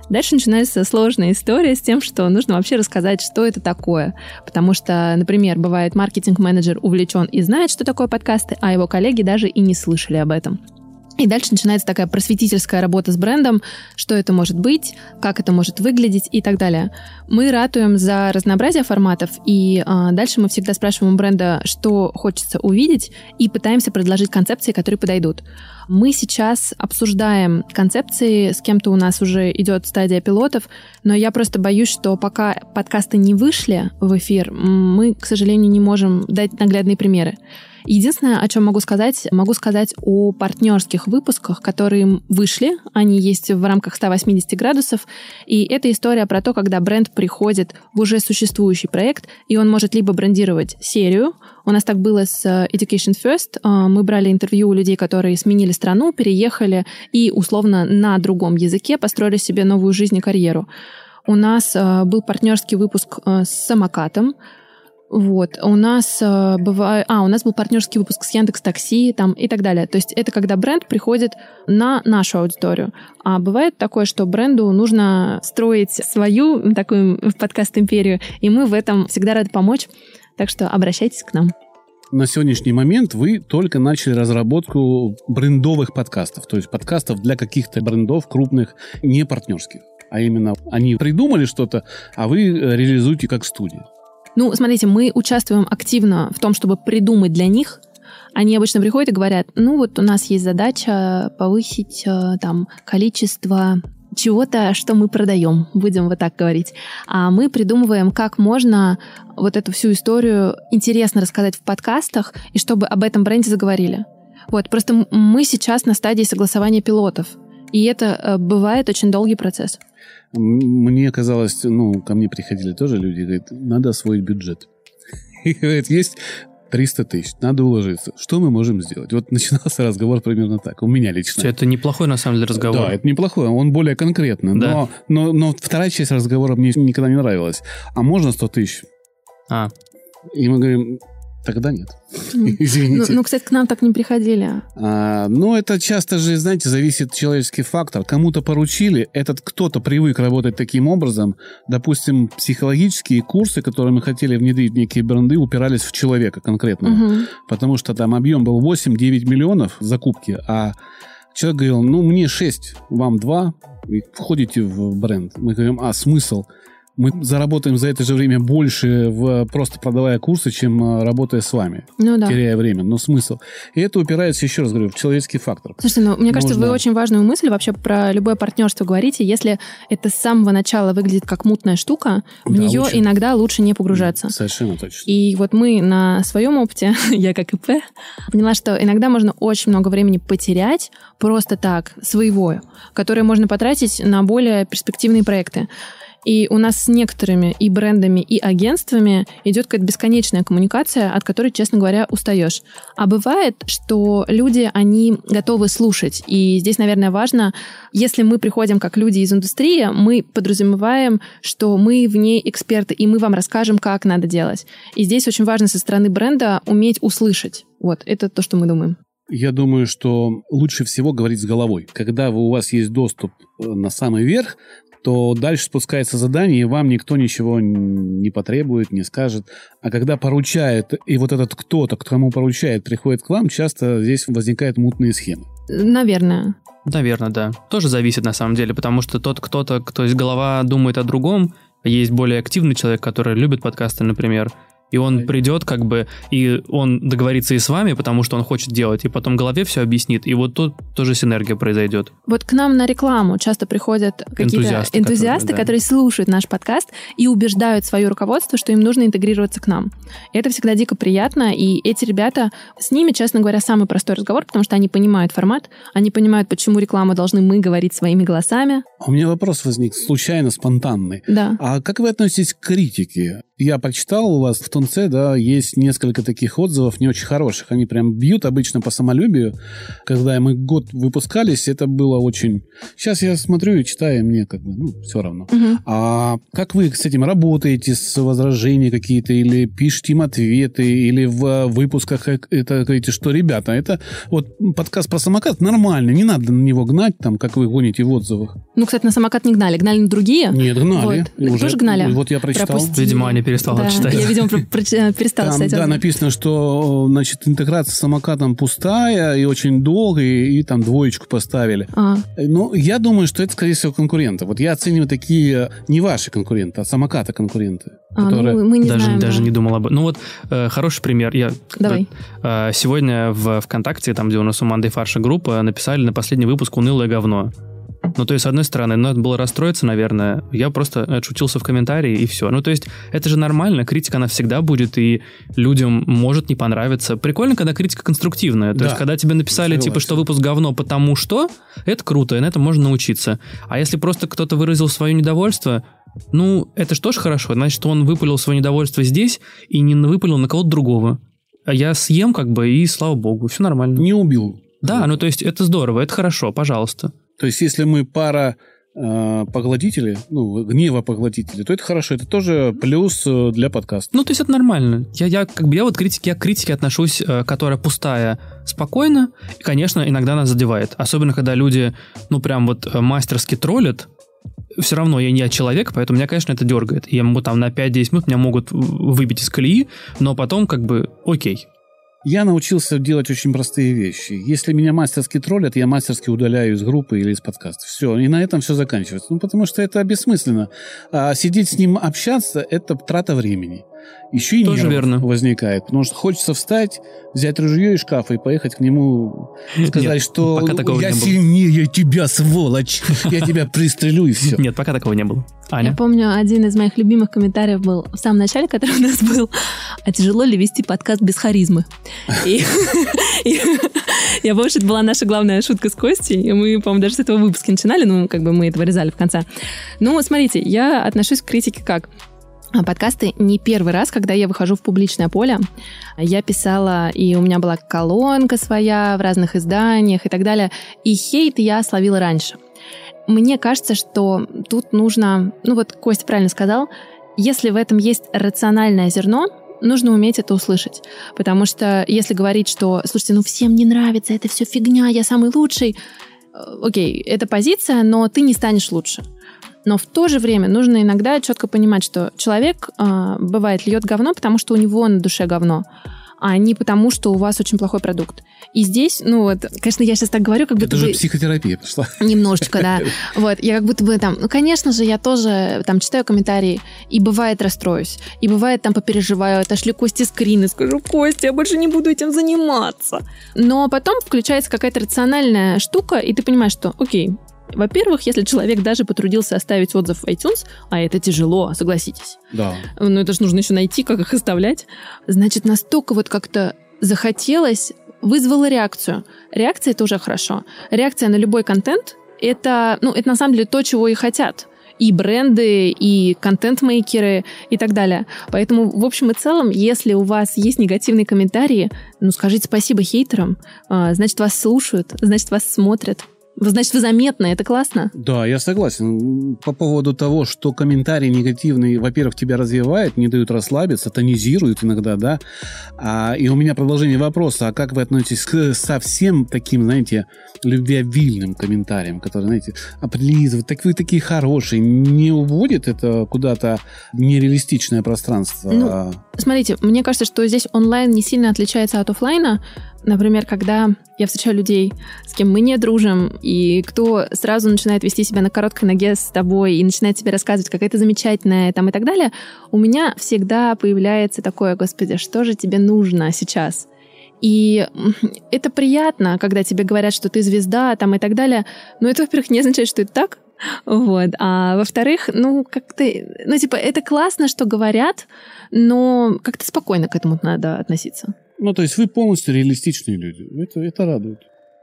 Дальше начинается сложная история с тем, что нужно вообще рассказать, что это такое. Потому что, например, бывает маркетинг-менеджер увлечен и знает, что такое подкасты, а его коллеги даже и не слышали об этом. И дальше начинается такая просветительская работа с брендом, что это может быть, как это может выглядеть и так далее. Мы ратуем за разнообразие форматов, и э, дальше мы всегда спрашиваем у бренда, что хочется увидеть, и пытаемся предложить концепции, которые подойдут. Мы сейчас обсуждаем концепции, с кем-то у нас уже идет стадия пилотов, но я просто боюсь, что пока подкасты не вышли в эфир, мы, к сожалению, не можем дать наглядные примеры. Единственное, о чем могу сказать, могу сказать о партнерских выпусках, которые вышли. Они есть в рамках 180 градусов. И это история про то, когда бренд приходит в уже существующий проект, и он может либо брендировать серию. У нас так было с Education First. А, мы брали интервью у людей, которые сменили страну, переехали и условно на другом языке построили себе новую жизнь и карьеру. У нас а, был партнерский выпуск с самокатом, вот. У нас э, бывает... А, у нас был партнерский выпуск с Яндекс Такси там, и так далее. То есть это когда бренд приходит на нашу аудиторию. А бывает такое, что бренду нужно строить свою такую подкаст-империю, и мы в этом всегда рады помочь. Так что обращайтесь к нам. На сегодняшний момент вы только начали разработку брендовых подкастов, то есть подкастов для каких-то брендов крупных, не партнерских. А именно они придумали что-то, а вы реализуете как студия. Ну, смотрите, мы участвуем активно в том, чтобы придумать для них. Они обычно приходят и говорят, ну вот у нас есть задача повысить э, там количество чего-то, что мы продаем, будем вот так говорить. А мы придумываем, как можно вот эту всю историю интересно рассказать в подкастах, и чтобы об этом бренде заговорили. Вот, просто мы сейчас на стадии согласования пилотов. И это э, бывает очень долгий процесс. Мне казалось, ну, ко мне приходили тоже люди, говорят, надо освоить бюджет. И говорят, есть 300 тысяч, надо уложиться. Что мы можем сделать? Вот начинался разговор примерно так, у меня лично. Это неплохой, на самом деле, разговор. Да, это неплохой, он более конкретный. Да. Но, но, но вторая часть разговора мне никогда не нравилась. А можно 100 тысяч? А. И мы говорим, Тогда нет. Извините. Ну, ну, кстати, к нам так не приходили. А, ну, это часто же, знаете, зависит человеческий фактор. Кому-то поручили, этот кто-то привык работать таким образом. Допустим, психологические курсы, которые мы хотели внедрить в некие бренды, упирались в человека конкретно. Угу. Потому что там объем был 8-9 миллионов закупки, а человек говорил, ну, мне 6, вам 2, и входите в бренд. Мы говорим, а смысл? Мы заработаем за это же время больше, в, просто продавая курсы, чем э, работая с вами, ну, да. теряя время. Но смысл. И это упирается, еще раз говорю, в человеческий фактор. Слушайте, ну, мне кажется, вы очень важную мысль вообще про любое партнерство говорите. Если это с самого начала выглядит как мутная штука, в да, нее очень. иногда лучше не погружаться. Совершенно точно. И вот мы на своем опыте, я как ИП, поняла, что иногда можно очень много времени потерять просто так, своего, которое можно потратить на более перспективные проекты. И у нас с некоторыми и брендами, и агентствами идет какая-то бесконечная коммуникация, от которой, честно говоря, устаешь. А бывает, что люди, они готовы слушать. И здесь, наверное, важно, если мы приходим как люди из индустрии, мы подразумеваем, что мы в ней эксперты, и мы вам расскажем, как надо делать. И здесь очень важно со стороны бренда уметь услышать. Вот, это то, что мы думаем. Я думаю, что лучше всего говорить с головой. Когда у вас есть доступ э, на самый верх, то дальше спускается задание, и вам никто ничего не потребует, не скажет. А когда поручает, и вот этот кто-то, кто кому поручает, приходит к вам, часто здесь возникают мутные схемы. Наверное. Наверное, да. Тоже зависит на самом деле, потому что тот кто-то, кто из голова думает о другом, есть более активный человек, который любит подкасты, например, и он придет, как бы, и он договорится и с вами, потому что он хочет делать, и потом в голове все объяснит, и вот тут тоже синергия произойдет. Вот к нам на рекламу часто приходят какие-то энтузиасты, энтузиасты которые, да. которые слушают наш подкаст и убеждают свое руководство, что им нужно интегрироваться к нам. И это всегда дико приятно, и эти ребята, с ними, честно говоря, самый простой разговор, потому что они понимают формат, они понимают, почему рекламу должны мы говорить своими голосами. А у меня вопрос возник, случайно, спонтанный. Да. А как вы относитесь к критике? Я прочитал у вас в Тунце, да, есть несколько таких отзывов не очень хороших. Они прям бьют обычно по самолюбию. Когда мы год выпускались, это было очень... Сейчас я смотрю и читаю, и мне как бы, ну, все равно. Угу. А как вы с этим работаете, с возражениями какие-то, или пишете им ответы, или в выпусках это говорите, что, ребята, это вот подкаст про самокат нормальный, не надо на него гнать, там, как вы гоните в отзывах. Ну, кстати, на самокат не гнали, гнали на другие. Нет, гнали. Вот. Уже, Тоже гнали? Вот я прочитал. Пропустили. Видимо, они перестала да, читать. Я, видимо, перестала Там, да, написано, что значит, интеграция с самокатом пустая и очень долго, и, и там двоечку поставили. А, Ну, я думаю, что это, скорее всего, конкуренты. Вот я оцениваю такие не ваши конкуренты, а самоката конкуренты. а, которые- ну, мы не даже знаем. даже да. не думал об этом. Ну вот, э, хороший пример. Я Давай. э, сегодня в ВКонтакте, там, где у нас у Манды Фарша группа, написали на последний выпуск «Унылое говно». Ну, то есть, с одной стороны, надо было расстроиться, наверное. Я просто отшутился в комментарии, и все. Ну, то есть, это же нормально, критика, она всегда будет, и людям может не понравиться. Прикольно, когда критика конструктивная. То Да. есть, когда тебе написали, Согласен. типа, что выпуск говно, потому что, это круто, и на этом можно научиться. А если просто кто-то выразил свое недовольство, ну, это же тоже хорошо. Значит, он выпалил свое недовольство здесь и не выпалил на кого-то другого. А я съем, как бы, и слава богу, все нормально. Не убил. Да, ну то есть это здорово, это хорошо, пожалуйста. То есть, если мы пара э, поглотители, ну, гнева поглотители, то это хорошо. Это тоже плюс э, для подкаста. Ну, то есть это нормально. Я, я как бы я вот критики, я к критике отношусь, э, которая пустая, спокойно. И, конечно, иногда нас задевает. Особенно, когда люди, ну, прям вот э, мастерски троллят. Все равно я не человек, поэтому меня, конечно, это дергает. Я могу там на 5-10 минут меня могут выбить из колеи, но потом как бы окей. Я научился делать очень простые вещи. Если меня мастерски троллят, я мастерски удаляю из группы или из подкаста. Все, и на этом все заканчивается. Ну, потому что это бессмысленно. А сидеть с ним общаться – это трата времени. Еще и Тоже верно. возникает. Потому что хочется встать, взять ружье из шкафа и поехать к нему, сказать, Нет, что пока такого я сильнее тебя, сволочь, я тебя пристрелю и все. Нет, пока такого не было. Аня? Я помню, один из моих любимых комментариев был в самом начале, который у нас был. А тяжело ли вести подкаст без харизмы? Я помню, это была наша главная шутка с Костей. И мы, по-моему, даже с этого выпуска начинали, ну, как бы мы это вырезали в конце. Ну, смотрите, я отношусь к критике как а, Подкасты не первый раз, когда я выхожу в публичное поле. Я писала, и у меня была колонка своя в разных изданиях и так далее. И хейт я словила раньше. Мне кажется, что тут нужно, ну вот Костя правильно сказал, если в этом есть рациональное зерно, нужно уметь это услышать. Потому что если говорить, что, слушайте, ну всем не нравится, это все фигня, я самый лучший, э, окей, это позиция, но ты не станешь лучше. Но в то же время нужно иногда четко понимать, что человек э, бывает льет говно, потому что у него на душе говно, а не потому, что у вас очень плохой продукт. И здесь, ну вот, конечно, я сейчас так говорю, как будто Это бы... психотерапия пошла. Немножечко, да. Вот, я как будто бы там, ну, конечно же, я тоже там читаю комментарии, и бывает расстроюсь, и бывает там попереживаю, отошлю Косте скрин и скажу, Костя, я больше не буду этим заниматься. Но потом включается какая-то рациональная штука, и ты понимаешь, что, окей, во-первых, если человек даже потрудился оставить отзыв в iTunes, а это тяжело, согласитесь, Да. ну это же нужно еще найти, как их оставлять. Значит, настолько вот как-то захотелось, вызвало реакцию. Реакция это уже хорошо. Реакция на любой контент это, ну, это на самом деле то, чего и хотят. И бренды, и контент-мейкеры, и так далее. Поэтому, в общем и целом, если у вас есть негативные комментарии, ну, скажите спасибо хейтерам. А, Значит, вас слушают, значит, вас смотрят. Значит, вы заметны, это классно. Да, я согласен. По поводу того, что комментарии негативные, во-первых, тебя развивают, не дают расслабиться, тонизируют иногда, да. А, и у меня продолжение вопроса, а как вы относитесь к совсем таким, знаете, любвеобильным комментариям, которые, знаете, определизывают, так вы такие хорошие, не уводит это куда-то нереалистичное пространство? Ну, А, Смотрите, мне кажется, что здесь онлайн не сильно отличается от оффлайна. Например, когда я встречаю людей, с кем мы не дружим, и кто сразу начинает вести себя на короткой ноге с тобой и начинает тебе рассказывать, какая ты замечательная там и так далее, у меня всегда появляется такое, господи, что же тебе нужно сейчас? И это приятно, когда тебе говорят, что ты звезда там и так далее, но это, во-первых, не означает, что это так, вот. А во-вторых, ну, как-то, ну, типа, это классно, что говорят, но как-то спокойно к этому надо относиться. Ну, то есть вы полностью реалистичные люди. Это, это радует.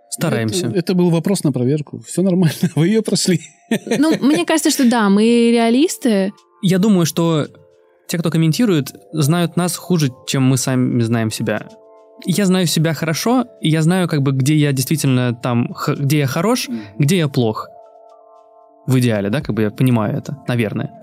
Стараемся. Это, это был вопрос на проверку. Все нормально, вы ее прошли. Ну, мне кажется, что да, мы реалисты. Я думаю, что те, кто комментирует, знают нас хуже, чем мы сами знаем себя. Я знаю себя хорошо, и я знаю, как бы, где я действительно там, х- где я хорош, где я плох. В идеале, да, как бы я понимаю это, наверное.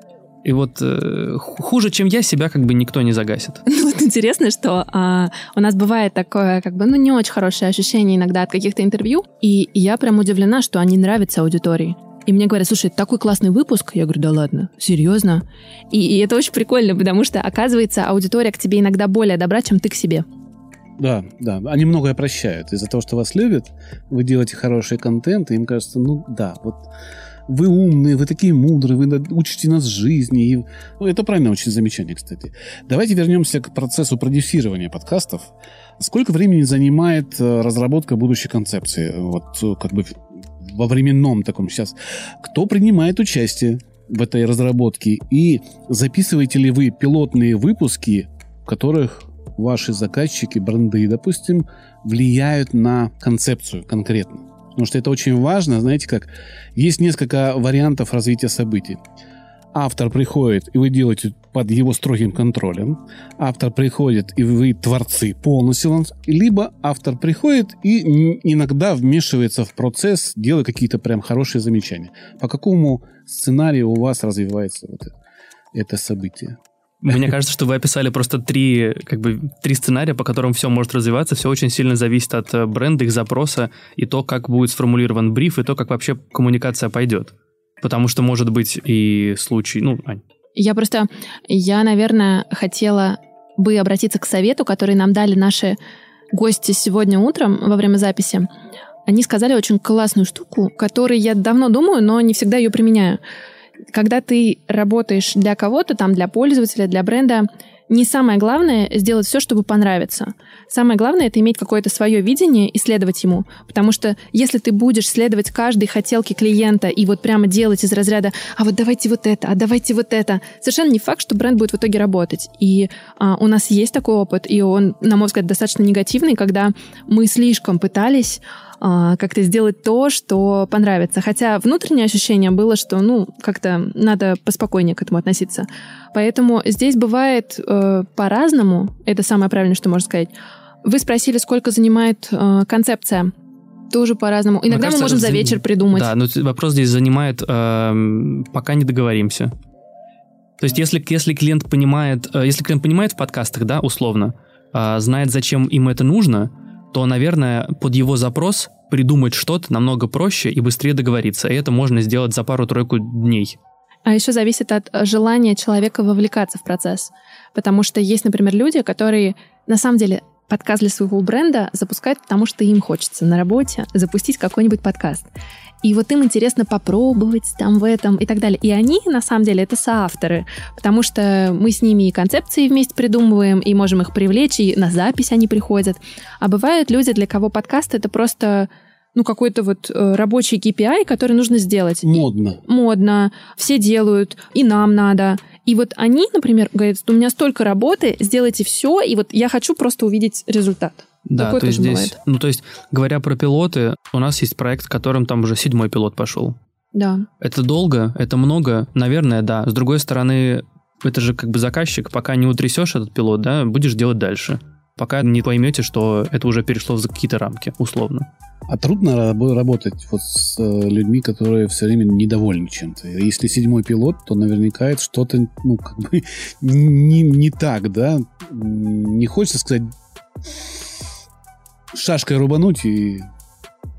И вот э, ху- хуже, чем я, себя как бы никто не загасит. Ну, вот интересно, что а, у нас бывает такое, как бы, ну, не очень хорошее ощущение иногда от каких-то интервью, и я прям удивлена, что они нравятся аудитории. И мне говорят, слушай, такой классный выпуск. Я говорю, да ладно, серьезно? И, и это очень прикольно, потому что, оказывается, аудитория к тебе иногда более добра, чем ты к себе. Да, да, они многое прощают. Из-за того, что вас любят, вы делаете хороший контент, и им кажется, ну да, вот вы умные, вы такие мудрые, вы учите нас жизни. И... Ну, это правильное очень замечание, кстати. Давайте вернемся к процессу продюсирования подкастов. Сколько времени занимает э, разработка будущей концепции? Вот э, как бы во временном таком сейчас. Кто принимает участие в этой разработке? И записываете ли вы пилотные выпуски, в которых ваши заказчики, бренды, допустим, влияют на концепцию конкретно? Потому что это очень важно, знаете как, есть несколько вариантов развития событий. Автор приходит, и вы делаете под его строгим контролем. Автор приходит, и вы творцы полностью. Либо автор приходит и иногда вмешивается в процесс, делая какие-то прям хорошие замечания. По какому сценарию у вас развивается вот это, это событие? Мне кажется, что вы описали просто три, как бы, три сценария, по которым все может развиваться. Все очень сильно зависит от э, бренда, их запроса, и то, как будет сформулирован бриф, и то, как вообще коммуникация пойдет. Потому что может быть и случай... Ну, Ань. Я просто... Я, наверное, хотела бы обратиться к совету, который нам дали наши гости сегодня утром во время записи. Они сказали очень классную штуку, которой я давно думаю, но не всегда ее применяю когда ты работаешь для кого-то, там, для пользователя, для бренда, не самое главное сделать все, чтобы понравиться. Самое главное это иметь какое-то свое видение и следовать ему. Потому что если ты будешь следовать каждой хотелке клиента и вот прямо делать из разряда «а вот давайте вот это, а давайте вот это», совершенно не факт, что бренд будет в итоге работать. И а, у нас есть такой опыт, и он, на мой взгляд, достаточно негативный, когда мы слишком пытались как-то сделать то, что понравится. Хотя внутреннее ощущение было, что, ну, как-то надо поспокойнее к этому относиться. Поэтому здесь бывает э, по-разному. Это самое правильное, что можно сказать. Вы спросили, сколько занимает э, концепция. Тоже по-разному. Иногда кажется, мы можем за вечер придумать. Да, но вопрос здесь занимает, э, пока не договоримся. То есть, если, если клиент понимает, э, если клиент понимает в подкастах, да, условно, э, знает, зачем им это нужно, то, наверное, под его запрос придумать что-то намного проще и быстрее договориться. И это можно сделать за пару-тройку дней. А еще зависит от э, желания человека вовлекаться в процесс. Потому что есть, например, люди, которые на самом деле подкаст для своего бренда запускают, потому что им хочется на работе запустить какой-нибудь подкаст. И вот им интересно попробовать там в этом и так далее. И они, на самом деле, это соавторы, потому что мы с ними и концепции вместе придумываем, и можем их привлечь, и на запись они приходят. А бывают люди, для кого подкаст — это просто ну, какой-то вот э, рабочий KPI, который нужно сделать. Модно. И, модно. Все делают, и нам надо. И вот они, например, говорят, у меня столько работы, сделайте все, и вот я хочу просто увидеть результат. Да, Такое то есть здесь, бывает. ну то есть, говоря про пилоты, у нас есть проект, в котором там уже седьмой пилот пошел. Да. Это долго, это много, наверное, да. С другой стороны, это же как бы заказчик, пока не утрясешь этот пилот, да, будешь делать дальше. Пока не поймете, что это уже перешло за какие-то рамки, условно. А трудно работать вот с э, людьми, которые все время недовольны чем-то. Если седьмой пилот, то наверняка это что-то, ну, как бы не, не так, да? Не хочется сказать шашкой рубануть и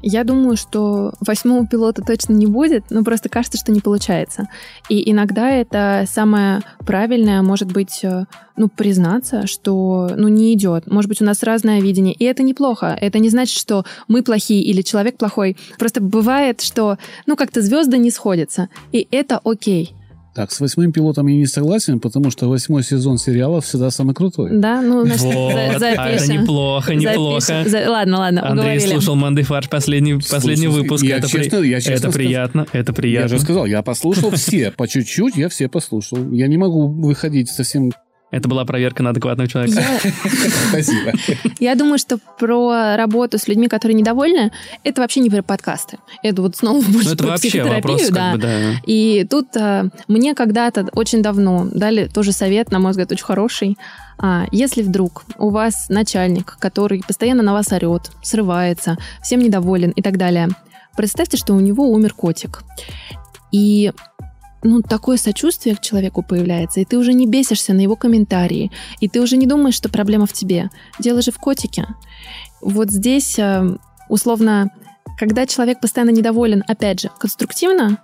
я думаю, что восьмого пилота точно не будет, но просто кажется, что не получается. И иногда это самое правильное, может быть, э, ну, признаться, что, ну, не идет. Может быть, у нас разное видение, и это неплохо. Это не значит, что мы плохие или человек плохой. Просто бывает, что, ну, как-то звезды не сходятся, и это окей. Так, с восьмым пилотом я не согласен, потому что восьмой сезон сериала всегда самый крутой. Да, ну, значит, вот, запишем. А это неплохо, неплохо. За... Ладно, ладно, Андрей уговорили. слушал Манды Фарш последний, последний выпуск. Я это честно, при... я честно это приятно, это приятно. Я же сказал, я послушал все, по чуть-чуть я все послушал. Я не могу выходить совсем это была проверка на адекватного человека. Спасибо. Я думаю, что про работу с людьми, которые недовольны, это вообще не про подкасты. Это вот снова ну, больше про психотерапию. да. И тут а, мне когда-то очень давно дали тоже совет, на мой взгляд, очень хороший. А, если вдруг у вас начальник, который постоянно на вас орет, срывается, всем недоволен и так далее, представьте, что у него умер котик. И ну, такое сочувствие к человеку появляется, и ты уже не бесишься на его комментарии, и ты уже не думаешь, что проблема в тебе. Дело же в котике. Вот здесь, э, условно, когда человек постоянно недоволен, опять же, конструктивно,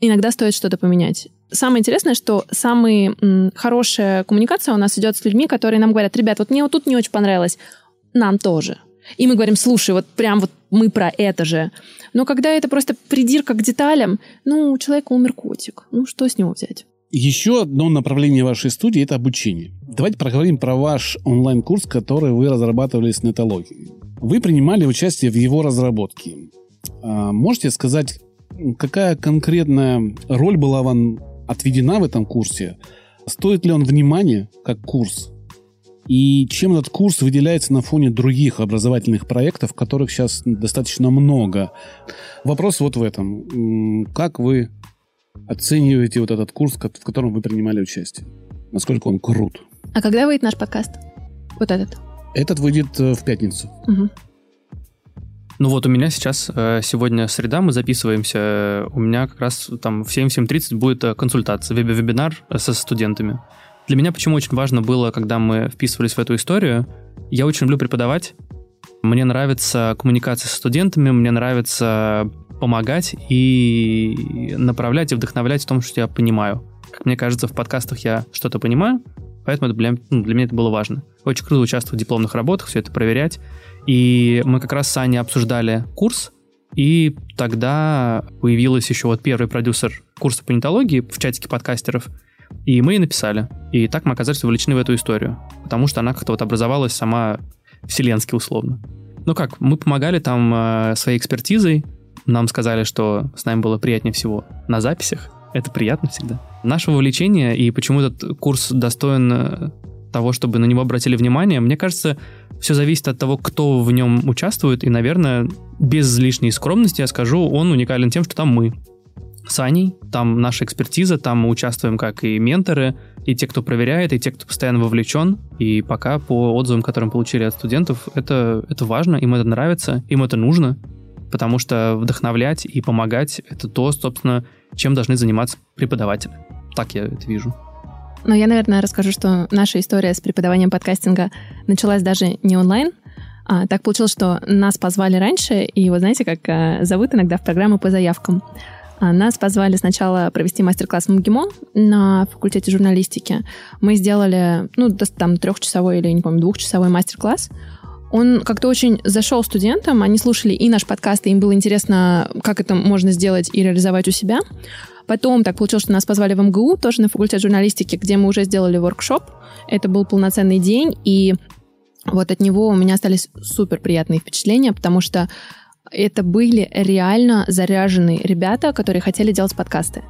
иногда стоит что-то поменять. Самое интересное, что самая хорошая коммуникация у нас идет с людьми, которые нам говорят, ребят, вот мне вот тут не очень понравилось, нам тоже. И мы говорим, слушай, вот прям вот мы про это же. Но когда это просто придирка к деталям, ну, у человека умер котик, ну, что с него взять? Еще одно направление вашей студии – это обучение. Давайте проговорим про ваш онлайн-курс, который вы разрабатывали с нетологией. Вы принимали участие в его разработке. А можете сказать, какая конкретная роль была вам отведена в этом курсе? Стоит ли он внимания как курс? И чем этот курс выделяется на фоне других образовательных проектов, которых сейчас достаточно много? Вопрос вот в этом. Как вы оцениваете вот этот курс, в котором вы принимали участие? Насколько он крут? А когда выйдет наш подкаст? Вот этот? Этот выйдет э, в пятницу. Угу. Ну вот у меня сейчас э, сегодня среда, мы записываемся. У меня как раз там в 7-7.30 будет э, консультация, вебинар со студентами. Для меня почему очень важно было, когда мы вписывались в эту историю, я очень люблю преподавать. Мне нравится коммуникация со студентами, мне нравится помогать и направлять и вдохновлять в том, что я понимаю. Как мне кажется, в подкастах я что-то понимаю, поэтому это для, ну, для меня это было важно. Очень круто участвовать в дипломных работах, все это проверять. И мы как раз с Аней обсуждали курс, и тогда появилась еще вот первый продюсер курса по нетологии в чатике подкастеров, и мы ей написали. И так мы оказались вовлечены в эту историю, потому что она как-то вот образовалась сама вселенски условно. Ну как, мы помогали там э, своей экспертизой, нам сказали, что с нами было приятнее всего на записях. Это приятно всегда. Наше вовлечение и почему этот курс достоин э, того, чтобы на него обратили внимание, мне кажется, все зависит от того, кто в нем участвует. И, наверное, без лишней скромности я скажу, он уникален тем, что там мы с Аней, там наша экспертиза, там мы участвуем как и менторы, и те, кто проверяет, и те, кто постоянно вовлечен. И пока по отзывам, которые мы получили от студентов, это, это важно, им это нравится, им это нужно потому что вдохновлять и помогать — это то, собственно, чем должны заниматься преподаватели. Так я это вижу. Но я, наверное, расскажу, что наша история с преподаванием подкастинга началась даже не онлайн, а так получилось, что нас позвали раньше, и вот знаете, как а, зовут иногда в программу по заявкам. А, нас позвали сначала провести мастер-класс в МГИМО на факультете журналистики. Мы сделали, ну, там трехчасовой или, не помню, двухчасовой мастер-класс он как-то очень зашел студентам, они слушали и наш подкаст, и им было интересно, как это можно сделать и реализовать у себя. Потом так получилось, что нас позвали в МГУ, тоже на факультет журналистики, где мы уже сделали воркшоп. Это был полноценный день, и вот от него у меня остались супер приятные впечатления, потому что это были реально заряженные ребята, которые хотели делать подкасты.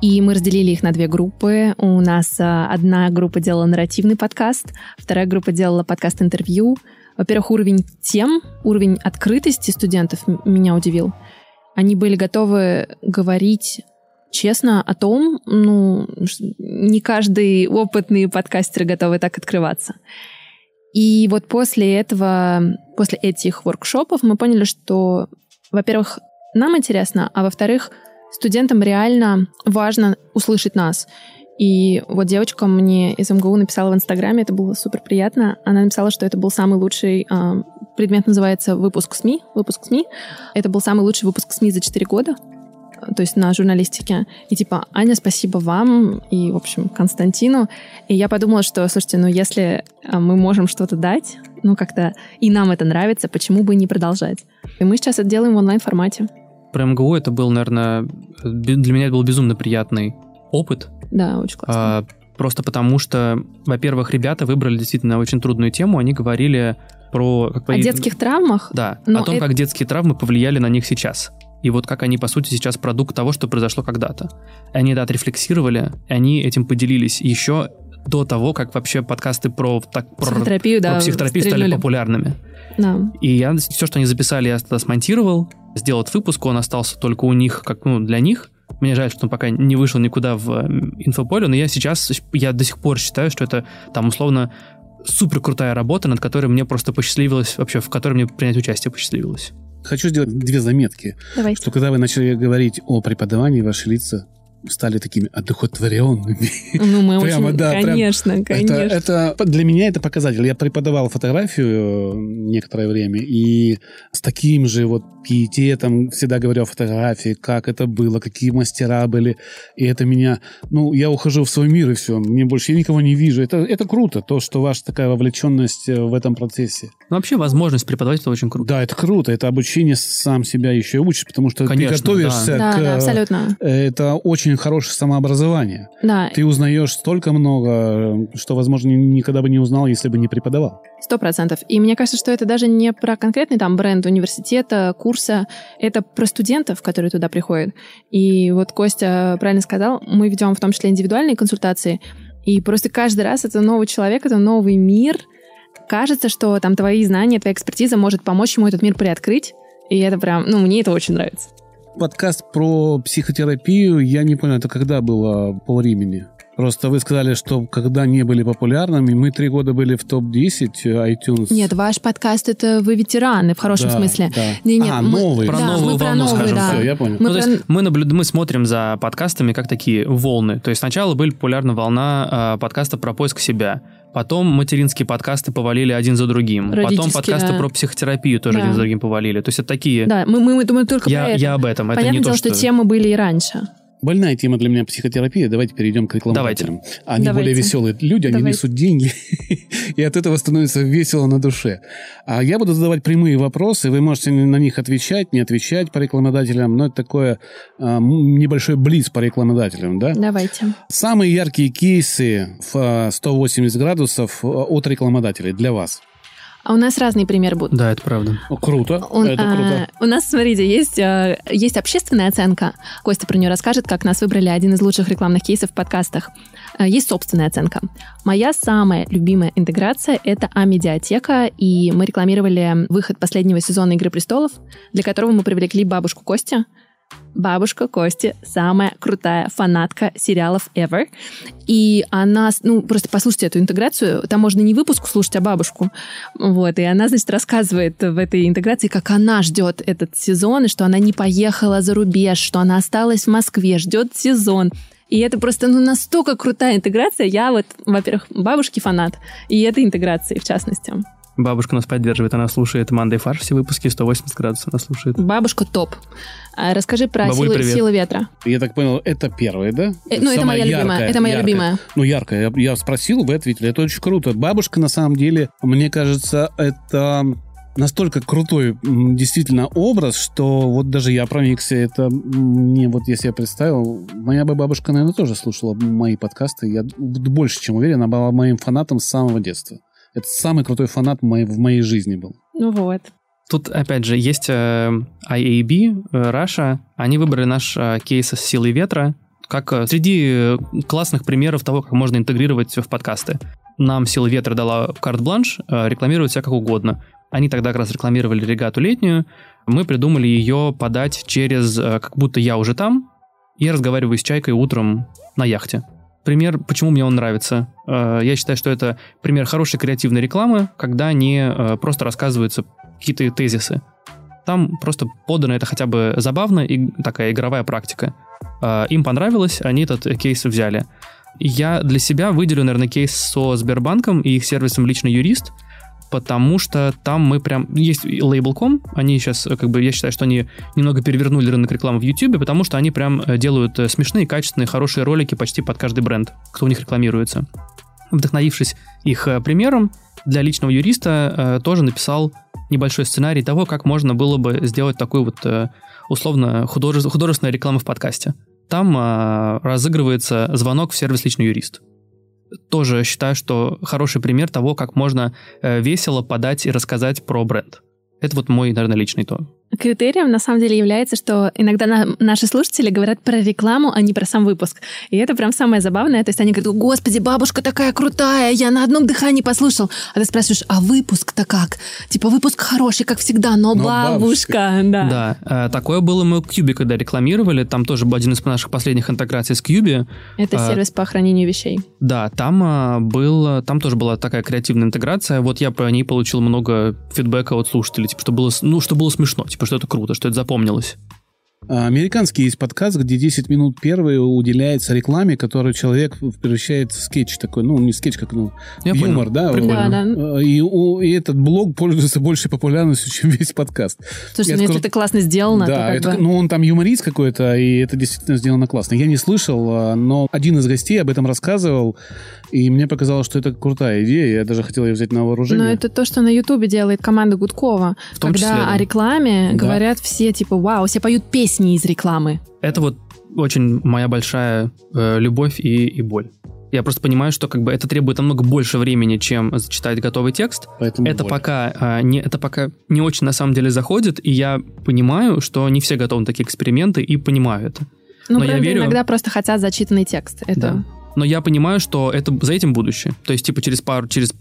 И мы разделили их на две группы. У нас а, одна группа делала нарративный подкаст, вторая группа делала подкаст-интервью. Во-первых, уровень тем, уровень открытости студентов меня удивил. Они были готовы говорить честно о том, ну, не каждый опытный подкастер готовы так открываться. И вот после этого, после этих воркшопов мы поняли, что, во-первых, нам интересно, а во-вторых, студентам реально важно услышать нас. И вот девочка мне из МГУ написала в Инстаграме, это было супер приятно. Она написала, что это был самый лучший э, предмет, называется выпуск СМИ. Выпуск СМИ. Это был самый лучший выпуск СМИ за 4 года то есть на журналистике. И типа, Аня, спасибо вам и, в общем, Константину. И я подумала, что, слушайте, ну если а, мы можем что-то дать, ну как-то и нам это нравится, почему бы не продолжать? И мы сейчас это делаем в онлайн-формате. Про МГУ это был, наверное, для меня это был безумно приятный опыт, да, очень классно. А, просто потому что, во-первых, ребята выбрали действительно очень трудную тему. Они говорили про... Как о детских травмах? Да, о том, это... как детские травмы повлияли на них сейчас. И вот как они, по сути, сейчас продукт того, что произошло когда-то. Они это отрефлексировали, и они этим поделились еще до того, как вообще подкасты про, так, про, психотерапию, про да, психотерапию стали популярными. Да. И я все, что они записали, я тогда смонтировал, сделал этот выпуск, он остался только у них, как ну, для них. Мне жаль, что он пока не вышел никуда в инфополе, но я сейчас, я до сих пор считаю, что это там условно супер крутая работа, над которой мне просто посчастливилось, вообще, в которой мне принять участие посчастливилось. Хочу сделать две заметки. Давайте. Что когда вы начали говорить о преподавании, ваши лица стали такими одухотворенными. Ну, мы Прямо, очень, да, конечно, прям, конечно. Это, это для меня это показатель. Я преподавал фотографию э, некоторое время, и с таким же вот пиететом всегда говорю о фотографии, как это было, какие мастера были. И это меня... Ну, я ухожу в свой мир, и все. Мне больше... Я никого не вижу. Это, это круто, то, что ваша такая вовлеченность э, в этом процессе. Ну, вообще возможность преподавать это очень круто. Да, это круто. Это обучение сам себя еще учишь, потому что Конечно, ты готовишься да. к... Да, да, абсолютно. Это очень хорошее самообразование. Да. Ты узнаешь столько много, что, возможно, никогда бы не узнал, если бы не преподавал. Сто процентов. И мне кажется, что это даже не про конкретный там бренд университета, курса, это про студентов, которые туда приходят. И вот Костя правильно сказал, мы ведем в том числе индивидуальные консультации, и просто каждый раз это новый человек, это новый мир. Кажется, что там твои знания, твоя экспертиза может помочь ему этот мир приоткрыть. И это прям, ну, мне это очень нравится. Подкаст про психотерапию, я не понял, это когда было по времени? Просто вы сказали, что когда не были популярными, мы три года были в топ-10 iTunes. Нет, ваш подкаст это вы ветераны в хорошем да, смысле. Да. Не, не, а, мы, новый. Про да, новую мы про волну, новый, скажем. да. Все, я понял. Мы, ну, про- то есть мы, наблюд... мы смотрим за подкастами как такие волны. То есть сначала были популярна волна э, подкаста про поиск себя. Потом материнские подкасты повалили один за другим. Потом подкасты да. про психотерапию тоже Да. один за другим повалили. То есть это такие... Да, мы, мы, мы думаем только я, про это. я об этом. Это Понятное не дело, то, что... что... темы были и раньше. Больная тема для меня психотерапия. Давайте перейдем к рекламодателям. Они Давайте. более веселые люди, они Давайте. несут деньги, и от этого становится весело на душе. А я буду задавать прямые вопросы, вы можете на них отвечать, не отвечать по рекламодателям, но это такое а, небольшой близ по рекламодателям, да? Давайте. Самые яркие кейсы в а, 180 градусов а, от рекламодателей для вас. А у нас разные примеры будут. Да, это правда. О, Круто, Он, это а, круто. у нас, смотрите, есть, а, есть общественная оценка. Костя про нее расскажет, как нас выбрали один из лучших рекламных кейсов в подкастах. А, Есть собственная оценка. Моя самая любимая интеграция — это А-медиатека, и мы рекламировали выход последнего сезона «Игры престолов», для которого мы привлекли бабушку Костя. Бабушка Кости самая крутая фанатка сериалов ever. И она, ну, просто послушайте эту интеграцию. Там можно не выпуск слушать, а бабушку. Вот. И она, значит, рассказывает в этой интеграции, как она ждет этот сезон, и что она не поехала за рубеж, что она осталась в Москве, ждет сезон. И это просто ну, настолько крутая интеграция. Я вот, во-первых, бабушки фанат, и этой интеграции в частности. Бабушка нас поддерживает, она слушает Мандай Фарш, все выпуски 180 градусов она слушает. Бабушка топ. А, Расскажи про Бабуль, привет. силы ветра. Я так понял, это первое, да? Э, ну, это моя любимая, яркое, это моя яркое. любимая. Ну, яркое. Я, я спросил, вы ответили. Это очень круто. Бабушка, на самом деле, мне кажется, это настолько крутой действительно образ, что вот даже я проникся. Это мне вот, если я представил, моя бы бабушка, наверное, тоже слушала мои подкасты. Я больше чем уверен, она была моим фанатом с самого детства. Это самый крутой фанат в моей жизни был. Ну вот. Тут, опять же, есть э, IAB, э, Russia. Они выбрали наш э, кейс с силой ветра как э, среди э, классных примеров того, как можно интегрировать в подкасты. Нам сила ветра дала карт-бланш, э, рекламировать себя как угодно. Они тогда как раз рекламировали регату летнюю. Мы придумали ее подать через э, как будто я уже там, и разговариваю с Чайкой утром на яхте. Пример, почему мне он нравится. Э, Я считаю, что это пример хорошей креативной рекламы, когда не э, просто рассказываются какие-то тезисы. Там просто подано это хотя бы забавно и такая игровая практика. Э, Им понравилось, они этот кейс взяли. Я для себя выделю, наверное, кейс со Сбербанком и их сервисом «Личный юрист», потому что там мы прям... Есть Label.com, они сейчас, э, как бы, я считаю, что они немного перевернули рынок рекламы в YouTube, потому что они прям э, делают э, смешные, качественные, хорошие ролики почти под каждый бренд, кто у них рекламируется. Вдохновившись их примером, для личного юриста э, тоже написал небольшой сценарий того, как можно было бы сделать такую вот э, условно художе- художественную рекламу в подкасте. Там э, разыгрывается звонок в сервис личный юрист. Тоже считаю, что хороший пример того, как можно э, весело подать и рассказать про бренд. Это вот мой, наверное, личный то. Критерием на самом деле является, что иногда на- наши слушатели говорят про рекламу, а не про сам выпуск. И это прям самое забавное. То есть они говорят, господи, бабушка такая крутая, я на одном дыхании послушал. А ты спрашиваешь, а выпуск-то как? Типа выпуск хороший, как всегда, но, Но бабушка. Да. Да, э, такое было мы Кьюби, когда рекламировали. Там тоже был один из наших последних интеграций с Кьюби. Это А, сервис по хранению вещей. Да, там а, был, там тоже была такая креативная интеграция. Вот я по ней получил много фидбэка от слушателей, типа, что было, ну, что было смешно, типа, что это круто, что это запомнилось. Американский есть подкаст, где 10 минут первые уделяется рекламе, которую человек превращает в скетч такой, ну, не скетч, как ну, Я юмор, понял. да? Прикольно. Да, да. И, у- и этот блог пользуется большей популярностью, чем весь подкаст. Слушай, Я ну если скажу- это классно сделано, то да, как это, бы... ну он там юморист какой-то, и это действительно сделано классно. Я не слышал, а, но один из гостей об этом рассказывал, и мне показалось, что это крутая идея. Я даже хотел ее взять на вооружение. Но это то, что на Ютубе делает команда Гудкова. В том когда числе, да. о рекламе Да. говорят все, типа, вау, все поют песни из рекламы. Это вот очень моя большая э, любовь и, и боль. Я просто понимаю, что как бы это требует намного больше времени, чем зачитать готовый текст. Поэтому Это боль. пока, а, не, это пока не очень на самом деле заходит, и я понимаю, что не все готовы на такие эксперименты, и понимаю это. Ну, Но я правда, верю- иногда просто хотят зачитанный текст. Это... Да. Но я понимаю, что это за этим будущее. То есть, типа, через пару, через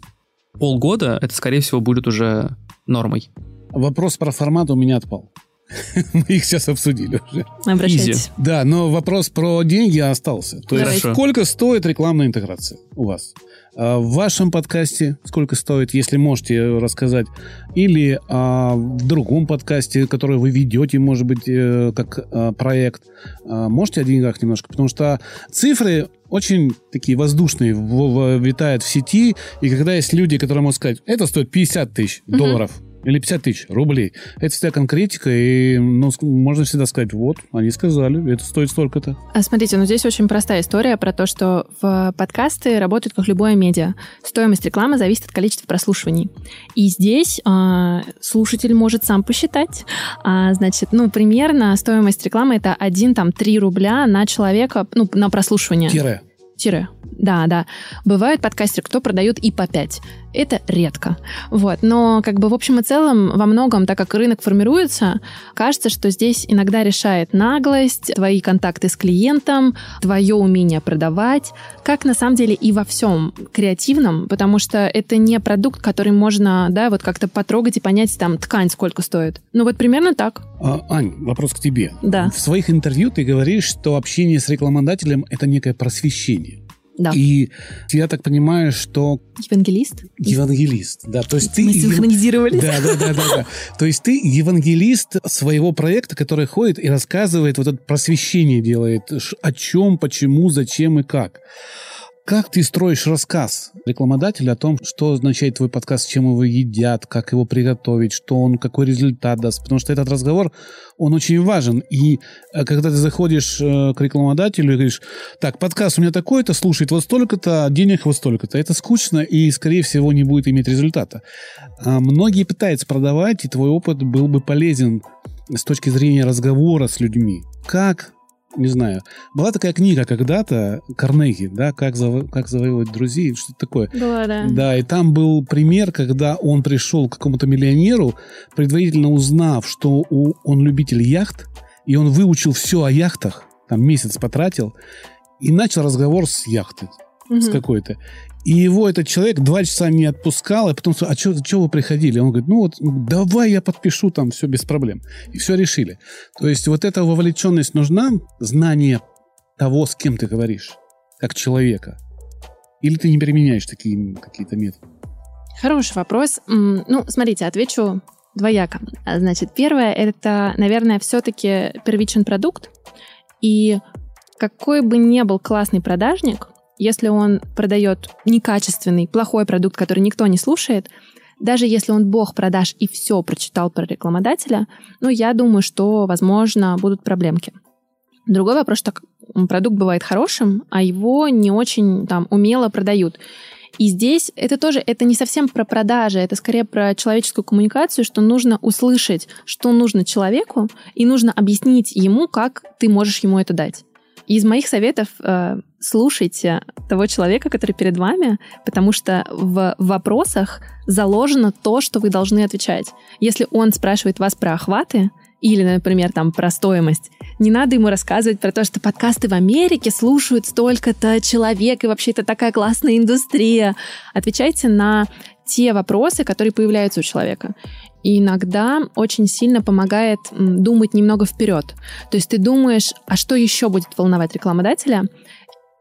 полгода это, скорее всего, будет уже нормой. Вопрос про формат у меня отпал. Мы их сейчас обсудили уже. Обращайтесь. Да, но вопрос про деньги остался. То есть Хорошо. сколько стоит рекламная интеграция у вас? А В вашем подкасте сколько стоит, если можете рассказать? Или а, в другом подкасте, который вы ведете, может быть, э, как а, проект? А, можете о деньгах немножко? Потому что цифры очень такие воздушные, в- в- витают в сети, и когда есть люди, которые могут сказать, это стоит 50 тысяч долларов, или 50 тысяч рублей. Это всегда конкретика, и ну, можно всегда сказать, вот, они сказали, это стоит столько-то. А Смотрите, ну здесь очень простая история про то, что в подкасты работают как любое медиа. Стоимость рекламы зависит от количества прослушиваний. И здесь а, слушатель может сам посчитать. А, значит, ну, примерно стоимость рекламы это 1, там, 3 рубля на человека, ну, на прослушивание. Тире. Тире. Да, да. Бывают подкастеры, кто продают и по 5. Это редко. Вот. Но как бы в общем и целом во многом, так как рынок формируется, кажется, что здесь иногда решает наглость, твои контакты с клиентом, твое умение продавать, как на самом деле и во всем креативном, потому что это не продукт, который можно, да, вот как-то потрогать и понять, там, ткань сколько стоит. Ну вот примерно так. А, Ань, вопрос к тебе. Да. В своих интервью ты говоришь, что общение с рекламодателем – это некое просвещение. Да. И я так понимаю, что Евангелист? евангелист, да, то есть ты... Мы синхронизировались. Да, да, да, да, да. То есть ты евангелист своего проекта, который ходит и рассказывает, вот это просвещение делает, о чем, почему, зачем и как. Как ты строишь рассказ рекламодателя о том, что означает твой подкаст, чем его едят, как его приготовить, что он, какой результат даст? Потому что этот разговор, он очень важен. И э, когда ты заходишь э, к рекламодателю и говоришь, так, подкаст у меня такой-то, слушает вот столько-то, денег вот столько-то, это скучно и, скорее всего, не будет иметь результата. А многие пытаются продавать, и твой опыт был бы полезен с точки зрения разговора с людьми. Как не знаю. Была такая книга когда-то, Карнеги, да, как, заво- как завоевывать друзей, что-то такое. Была, да. Да, и там был пример, когда он пришел к какому-то миллионеру, предварительно узнав, что у- он любитель яхт, и он выучил все о яхтах, там месяц потратил, и начал разговор с яхты, с какой-то. И его этот человек два часа не отпускал, и потом а что вы приходили? Он говорит, ну вот, ну, давай я подпишу там все без проблем. И все решили. То есть вот эта вовлеченность нужна, знание того, с кем ты говоришь, как человека. Или ты не применяешь такие какие-то методы? Хороший вопрос. Ну, смотрите, отвечу двояко. А, Значит, первое, это, наверное, все-таки первичен продукт. И какой бы ни был классный продажник, если он продает некачественный, плохой продукт, который никто не слушает, даже если он бог продаж и все прочитал про рекламодателя, ну, я думаю, что, возможно, будут проблемки. Другой вопрос, что продукт бывает хорошим, а его не очень там умело продают. И здесь это тоже, это не совсем про продажи, это скорее про человеческую коммуникацию, что нужно услышать, что нужно человеку, и нужно объяснить ему, как ты можешь ему это дать. Из моих советов э, слушайте того человека, который перед вами, потому что в вопросах заложено то, что вы должны отвечать. Если он спрашивает вас про охваты, или, например, там про стоимость. Не надо ему рассказывать про то, что подкасты в Америке слушают столько-то человек, и вообще это такая классная индустрия. Отвечайте на те вопросы, которые появляются у человека. И иногда очень сильно помогает думать немного вперед. То есть ты думаешь, а что еще будет волновать рекламодателя?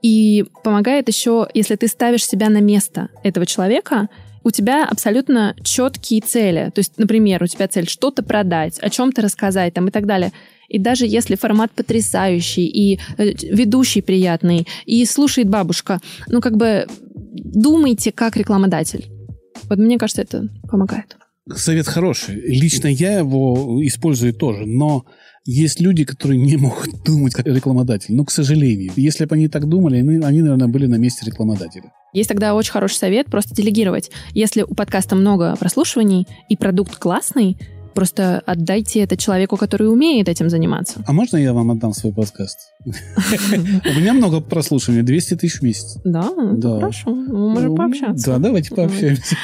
И помогает еще, если ты ставишь себя на место этого человека, у тебя абсолютно четкие цели. То есть, например, у тебя цель что-то продать, о чем-то рассказать там, и так далее. И даже если формат потрясающий, и э, ведущий приятный, и слушает бабушка, ну как бы думайте как рекламодатель. Вот мне кажется, это помогает. Совет хороший. Лично я его использую тоже, но есть люди, которые не могут думать как рекламодатель. Но, к сожалению, если бы они так думали, они, они, наверное, были на месте рекламодателя. Есть тогда очень хороший совет просто делегировать. Если у подкаста много прослушиваний и продукт классный, Просто отдайте это человеку, который умеет этим заниматься. А можно я вам отдам свой подкаст? У меня много прослушиваний, 200 тысяч в месяц. Да? Да. Хорошо, мы можем пообщаться. Да, давайте пообщаемся.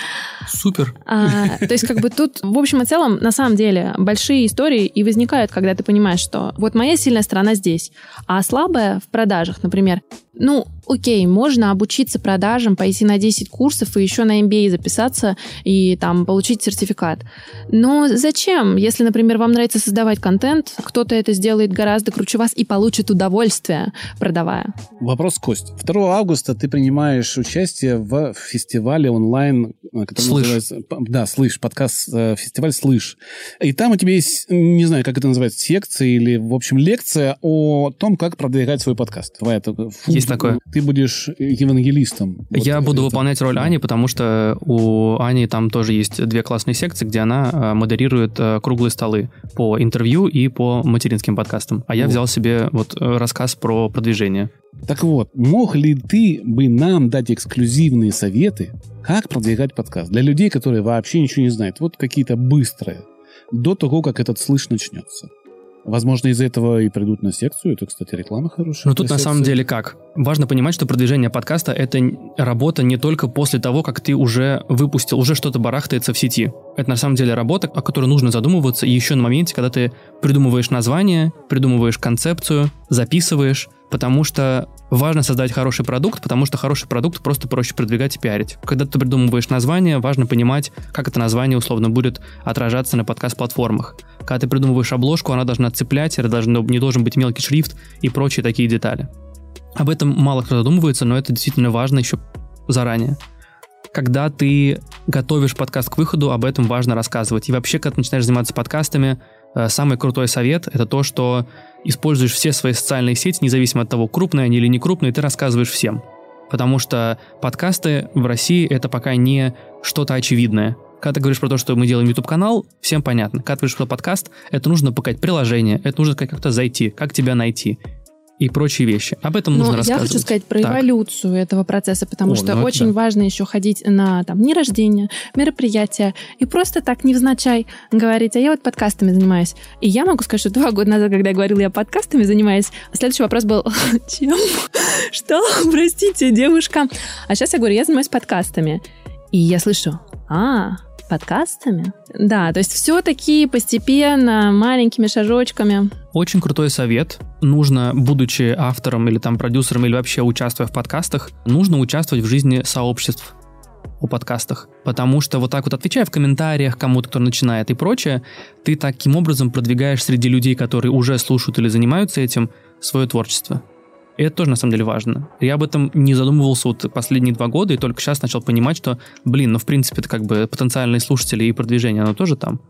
Супер. А, то есть как бы тут, в общем и целом, на самом деле, большие истории и возникают, когда ты понимаешь, что вот моя сильная сторона здесь, а слабая в продажах, например, ну, окей, можно обучиться продажам, пойти на 10 курсов и еще на MBA записаться и там получить сертификат. Но зачем? Если, например, вам нравится создавать контент, кто-то это сделает гораздо круче вас и получит удовольствие, продавая. Вопрос, Кость. 2 августа ты принимаешь участие в фестивале онлайн, который Слышь. называется... Да, «Слышь», подкаст, э, фестиваль «Слышь». И там у тебя есть, не знаю, как это называется, секция или, в общем, лекция о том, как продвигать свой подкаст. Твоя, есть такое. Ты будешь евангелистом. Я вот буду это. выполнять роль Ани, потому что у Ани там тоже есть две классные секции, где она э, модерирует э, круглые столы по интервью и по материнским подкастам. А я вот. взял себе вот э, рассказ про продвижение. Так вот, мог ли ты бы нам дать эксклюзивные советы, как продвигать подкаст для людей, которые вообще ничего не знают? Вот какие-то быстрые, до того, как этот слыш начнется. Возможно, из-за этого и придут на секцию. Это, кстати, реклама хорошая. Но тут на самом деле как? Важно понимать, что продвижение подкаста — это работа не только после того, как ты уже выпустил, уже что-то барахтается в сети. Это на самом деле работа, о которой нужно задумываться еще на моменте, когда ты придумываешь название, придумываешь концепцию, записываешь, потому что важно создать хороший продукт, потому что хороший продукт просто проще продвигать и пиарить. Когда ты придумываешь название, важно понимать, как это название условно будет отражаться на подкаст-платформах. Когда ты придумываешь обложку, она должна цеплять, это должно, не должен быть мелкий шрифт и прочие такие детали. Об этом мало кто задумывается, но это действительно важно еще заранее. Когда ты готовишь подкаст к выходу, об этом важно рассказывать. И вообще, когда ты начинаешь заниматься подкастами, э, самый крутой совет — это то, что используешь все свои социальные сети, независимо от того, крупные они или не крупные, ты рассказываешь всем. Потому что подкасты в России это пока не что-то очевидное. Когда ты говоришь про то, что мы делаем YouTube-канал, всем понятно. Когда ты говоришь про подкаст, это нужно показать приложение, это нужно как-то зайти, как тебя найти и прочие вещи. Об этом Но нужно рассказывать. Я хочу сказать про так. эволюцию этого процесса, потому О, что ну очень да. важно еще ходить на там дни рождения, мероприятия и просто так невзначай говорить, а я вот подкастами занимаюсь. И я могу сказать, что два года назад, когда я говорила, я подкастами занимаюсь, следующий вопрос был, чем? Что? Простите, девушка. А сейчас я говорю, я занимаюсь подкастами. И я слышу, а, подкастами. Да, то есть все-таки постепенно, маленькими шажочками. Очень крутой совет. Нужно, будучи автором или там продюсером, или вообще участвуя в подкастах, нужно участвовать в жизни сообществ о подкастах. Потому что вот так вот отвечая в комментариях кому-то, кто начинает и прочее, ты таким образом продвигаешь среди людей, которые уже слушают или занимаются этим, свое творчество. И это тоже на самом деле важно. Я об этом не задумывался вот последние два года, и только сейчас начал понимать, что, блин, ну в принципе это как бы потенциальные слушатели и продвижение, оно тоже там.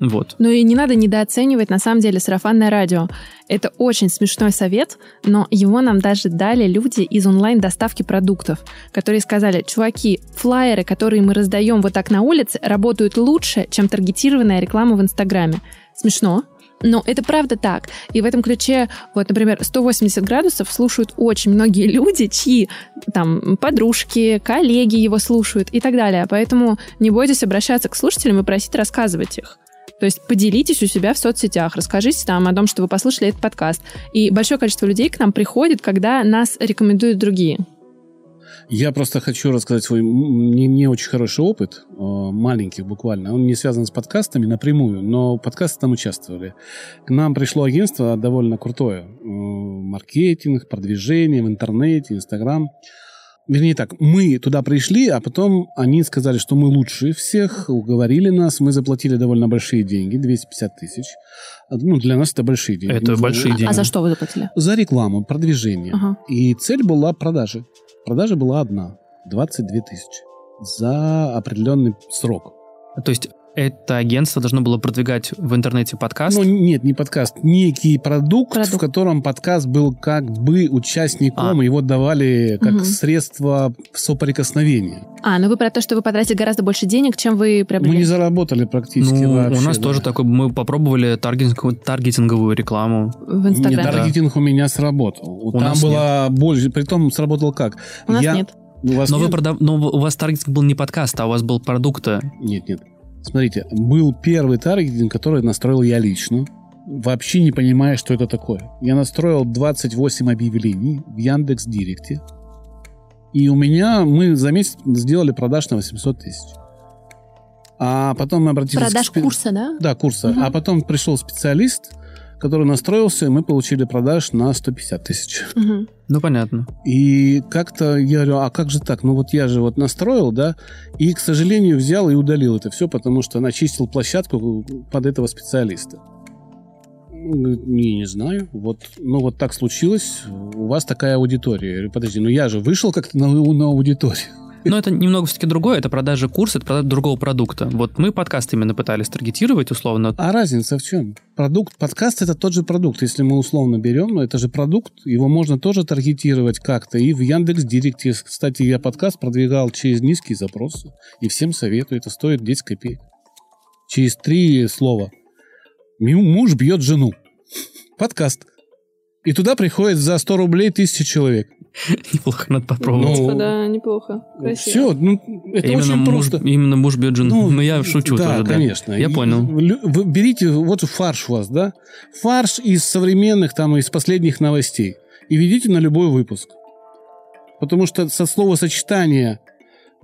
Вот. Ну и не надо недооценивать, на самом деле, сарафанное радио. Это очень смешной совет, но его нам даже дали люди из онлайн-доставки продуктов, которые сказали, чуваки, флайеры, которые мы раздаем вот так на улице, работают лучше, чем таргетированная реклама в Инстаграме. Смешно, но это правда так. И в этом ключе, вот, например, 180 градусов слушают очень многие люди, чьи там подружки, коллеги его слушают и так далее. Поэтому не бойтесь обращаться к слушателям и просить рассказывать их. То есть поделитесь у себя в соцсетях, расскажите там о том, что вы послушали этот подкаст. И большое количество людей к нам приходит, когда нас рекомендуют другие. Я просто хочу рассказать свой не, не очень хороший опыт, э, маленький буквально. Он не связан с подкастами напрямую, но подкасты там участвовали. К нам пришло агентство довольно крутое. Э, маркетинг, продвижение в интернете, Инстаграм. Вернее так, мы туда пришли, а потом они сказали, что мы лучше всех, уговорили нас, мы заплатили довольно большие деньги, 250 тысяч. Ну, для нас это большие деньги. Это большие деньги. А за что вы заплатили? За рекламу, продвижение. Ага. И цель была продажи. Продажа была одна – 22 тысячи за определенный срок. То есть это агентство должно было продвигать в интернете подкаст? Ну, нет, не подкаст. Некий продукт, Продукт. в котором подкаст был как бы участником, А. его давали как Мгм. средство соприкосновения. А, ну вы про то, что вы потратили гораздо больше денег, чем вы Мы приобрели. не заработали практически ну, вообще. у нас да. тоже такой, мы попробовали таргетинговую, таргетинговую рекламу. в Нет, Инстаграме. таргетинг у меня сработал. У Там нас была больше, притом сработал как? У нас Я- нет. У вас Но, вы нет? продав- но у вас таргетинг был не подкаст, а у вас был продукта. Нет, нет. Смотрите, был первый таргетинг, который настроил я лично, вообще не понимая, что это такое. Я настроил 28 объявлений в Яндекс Директе, и у меня мы за месяц сделали продаж на 800 тысяч. А потом мы обратились Продаж к... курса, да? Да, курса. Мгм. А потом пришел специалист, который настроился, и мы получили продаж на 150 тысяч. Мгм. Ну, понятно. И как-то я говорю, а как же так? Ну вот я же вот настроил, да, и, к сожалению, взял и удалил это все, потому что начистил площадку под этого специалиста. Он говорит, Не, не знаю. Вот, ну вот так случилось. У вас такая аудитория. Я говорю, подожди, ну я же вышел как-то на, на аудиторию. Но это немного все-таки другое. Это продажа курса, это продажа другого продукта. Вот мы подкаст именно пытались таргетировать условно. А разница в чем? Продукт, подкаст это тот же продукт. Если мы условно берем, но это же продукт, его можно тоже таргетировать как-то. И в Яндекс Директе, кстати, я подкаст продвигал через низкие запросы. И всем советую, это стоит 10 копеек. Через три слова. Муж бьет жену. Подкаст. И туда приходит за 100 рублей тысяча человек. Неплохо, надо попробовать. Ну, Да, неплохо. Все, ну, это именно, очень муж, просто. именно муж бьет жену. Ну, Ну, я шучу да, тоже, да. конечно. Я И понял. Вы берите, вот фарш у вас, да? Фарш из современных, там, из последних новостей. И ведите на любой выпуск. Потому что со словосочетания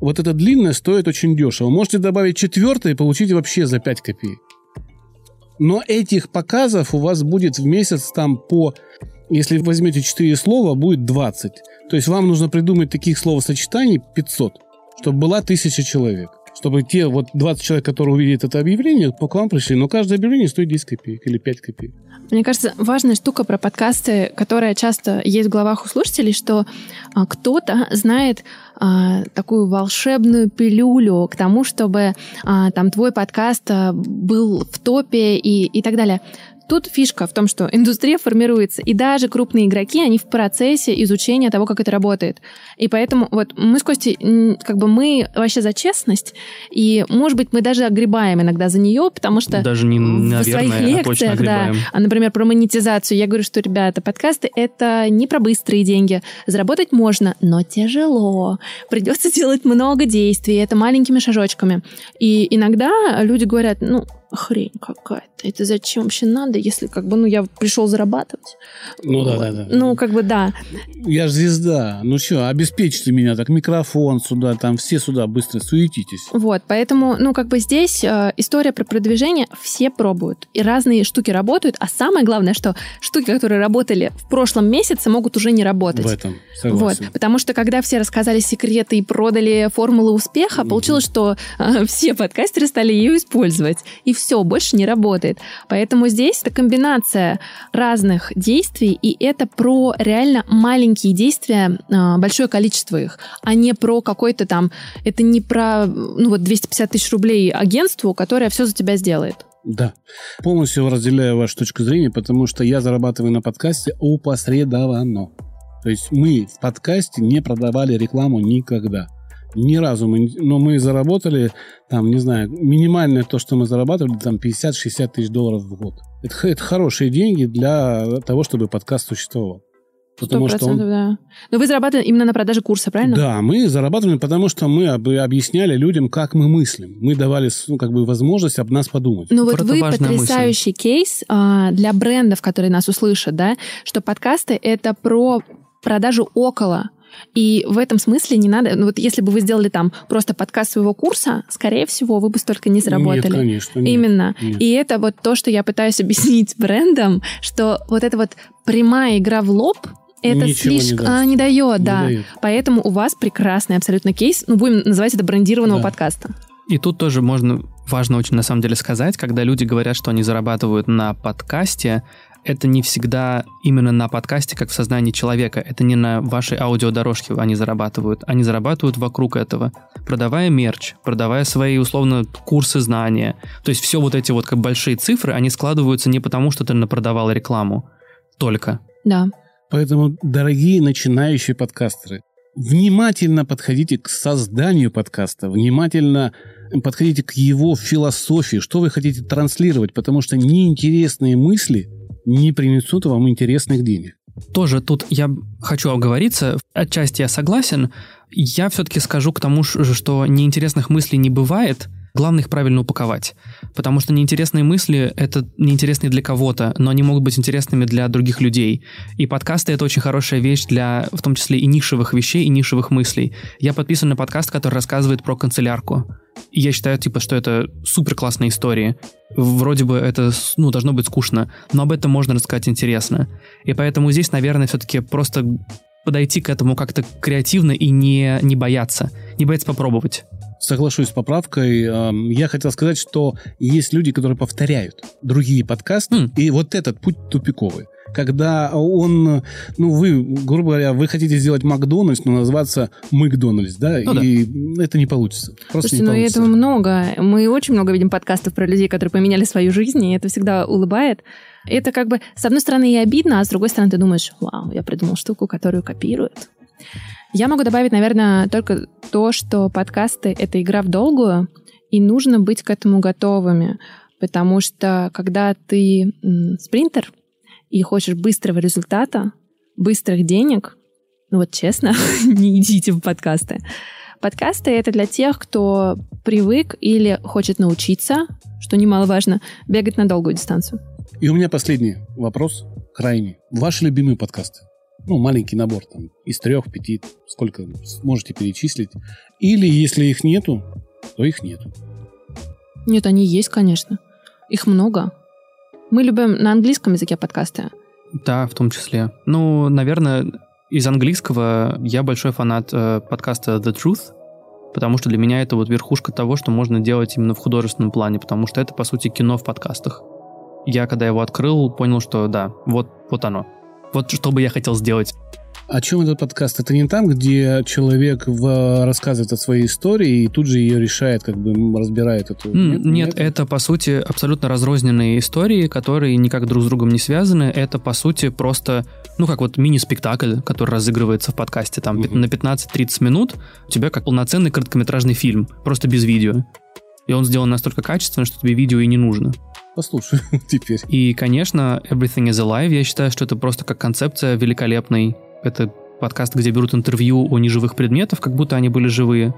вот это длинное стоит очень дешево. Можете добавить четвертое и получите вообще за 5 копеек. Но этих показов у вас будет в месяц там по... Если возьмете 4 слова, будет 20. То есть вам нужно придумать таких словосочетаний 500, чтобы была 1000 человек. Чтобы те вот 20 человек, которые увидят это объявление, к вам пришли. Но каждое объявление стоит 10 копеек или 5 копеек. Мне кажется, важная штука про подкасты, которая часто есть в головах у слушателей, что а, кто-то знает а, такую волшебную пилюлю к тому, чтобы а, там твой подкаст а, был в топе и, и так далее. Тут фишка в том, что индустрия формируется, и даже крупные игроки, они в процессе изучения того, как это работает. И поэтому вот мы с Костей, как бы мы вообще за честность, и, может быть, мы даже огребаем иногда за нее, потому что Даже не, в наверное, своих а лекциях, да, огребаем. а, например, про монетизацию, я говорю, что, ребята, подкасты — это не про быстрые деньги. Заработать можно, но тяжело. Придется делать много действий, это маленькими шажочками. И иногда люди говорят, ну, хрень какая-то, это зачем вообще надо, если как бы, ну, я пришел зарабатывать. Ну да, Вот. да, да. Ну, как бы, да. Я же звезда. Ну что, обеспечьте меня так, микрофон сюда, там все сюда быстро суетитесь. Вот, поэтому, ну, как бы здесь э, история про продвижение все пробуют. И разные штуки работают, а самое главное, что штуки, которые работали в прошлом месяце, могут уже не работать. В этом Вот, согласен. потому что когда все рассказали секреты и продали формулы успеха, Мгм. получилось, что э, все подкастеры стали ее использовать. И все, больше не работает. Поэтому здесь это комбинация разных действий, и это про реально маленькие действия, э, большое количество их, а не про какой-то там... Это не про, ну вот, 250 тысяч рублей агентству, которое все за тебя сделает. Да. Полностью разделяю вашу точку зрения, потому что я зарабатываю на подкасте опосредованно. То есть мы в подкасте не продавали рекламу никогда. Ни разу мы, не- но мы заработали, там, не знаю, минимальное то, что мы зарабатывали, там 50-60 тысяч долларов в год. Это, это хорошие деньги для того, чтобы подкаст существовал. Потому что он да. Но вы зарабатываете именно на продаже курса, правильно? Да, мы зарабатываем, потому что мы об- объясняли людям, как мы мыслим. Мы давали ну, как бы возможность об нас подумать. Ну вот вы важная мысль. потрясающий кейс а, для брендов, которые нас услышат, да, что подкасты это про продажу около. И в этом смысле не надо, ну вот если бы вы сделали там просто подкаст своего курса, скорее всего, вы бы столько не заработали. Нет, конечно. нет. Именно. Нет. И это вот то, что я пытаюсь объяснить брендам, что вот эта вот прямая игра в лоб, это Ничего не слишком даст. а, не дает, Не да. дает. Поэтому у вас прекрасный абсолютно кейс. Ну, будем называть это брендированного Да. подкаста. И тут тоже можно важно очень на самом деле сказать, когда люди говорят, что они зарабатывают на подкасте, это не всегда именно на подкасте, как в сознании человека. Это не на вашей аудиодорожке они зарабатывают. Они зарабатывают вокруг этого, продавая мерч, продавая свои, условно, курсы знания. То есть все вот эти вот как большие цифры, они складываются не потому, что ты напродавал рекламу только. Да. Поэтому, дорогие начинающие подкастеры, внимательно подходите к созданию подкаста, внимательно подходите к его философии, что вы хотите транслировать, потому что неинтересные мысли не принесут вам интересных денег. Тоже тут я хочу оговориться, отчасти я согласен. Я все-таки скажу к тому, что неинтересных мыслей не бывает, Главное их правильно упаковать. Потому что неинтересные мысли — это неинтересные для кого-то, но они могут быть интересными для других людей. И подкасты — это очень хорошая вещь для, в том числе, и нишевых вещей, и нишевых мыслей. Я подписан на подкаст, который рассказывает про канцелярку. И я считаю, типа, что это супер классная история. Вроде бы это, ну, должно быть скучно, но об этом можно рассказать интересно. И поэтому здесь, наверное, все-таки просто подойти к этому как-то креативно и не, не бояться. Не бояться попробовать соглашусь с поправкой. Я хотел сказать, что есть люди, которые повторяют другие подкасты, mm. и вот этот путь тупиковый. Когда он, ну, вы, грубо говоря, вы хотите сделать Макдональдс, но назваться Макдональдс, да, ну, и да. это не получится. Просто Слушайте, не ну получится. этого много. Мы очень много видим подкастов про людей, которые поменяли свою жизнь, и это всегда улыбает. Это как бы, с одной стороны, и обидно, а с другой стороны, ты думаешь, вау, я придумал штуку, которую копируют. Я могу добавить, наверное, только то, что подкасты — это игра в долгую, и нужно быть к этому готовыми, потому что когда ты спринтер и хочешь быстрого результата, быстрых денег, ну вот честно, не идите в подкасты. Подкасты — это для тех, кто привык или хочет научиться, что немаловажно, бегать на долгую дистанцию. И у меня последний вопрос, крайний. Ваши любимые подкасты? Ну, маленький набор там из трех, пяти, сколько можете перечислить. Или если их нету, то их нету. Нет, они есть, конечно. Их много. Мы любим на английском языке подкасты. Да, в том числе. Ну, наверное, из английского я большой фанат э, подкаста The Truth, потому что для меня это вот верхушка того, что можно делать именно в художественном плане, потому что это, по сути, кино в подкастах. Я, когда его открыл, понял, что да, вот, вот оно. Вот что бы я хотел сделать. О чем этот подкаст? Это не там, где человек в... рассказывает о своей истории и тут же ее решает, как бы разбирает эту... Mm, нет, нет, это? по сути, абсолютно разрозненные истории, которые никак друг с другом не связаны. Это, по сути, просто, ну, как вот мини-спектакль, который разыгрывается в подкасте. Там uh-huh. на 15-30 минут у тебя как полноценный короткометражный фильм, просто без видео. И он сделан настолько качественно, что тебе видео и не нужно послушаю теперь. И, конечно, Everything is Alive, я считаю, что это просто как концепция великолепный. Это подкаст, где берут интервью у неживых предметов, как будто они были живые.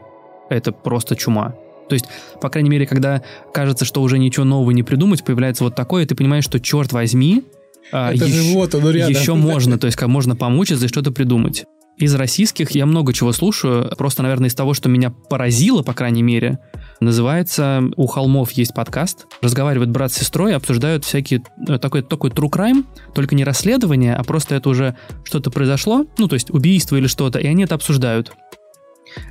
Это просто чума. То есть, по крайней мере, когда кажется, что уже ничего нового не придумать, появляется вот такое, и ты понимаешь, что, черт возьми, а, это еще, же вот оно рядом. еще можно, то есть как можно помучиться и что-то придумать. Из российских я много чего слушаю, просто, наверное, из того, что меня поразило, по крайней мере, называется «У холмов есть подкаст». Разговаривают брат с сестрой, обсуждают всякие... Э, такой, такой true crime, только не расследование, а просто это уже что-то произошло, ну, то есть убийство или что-то, и они это обсуждают.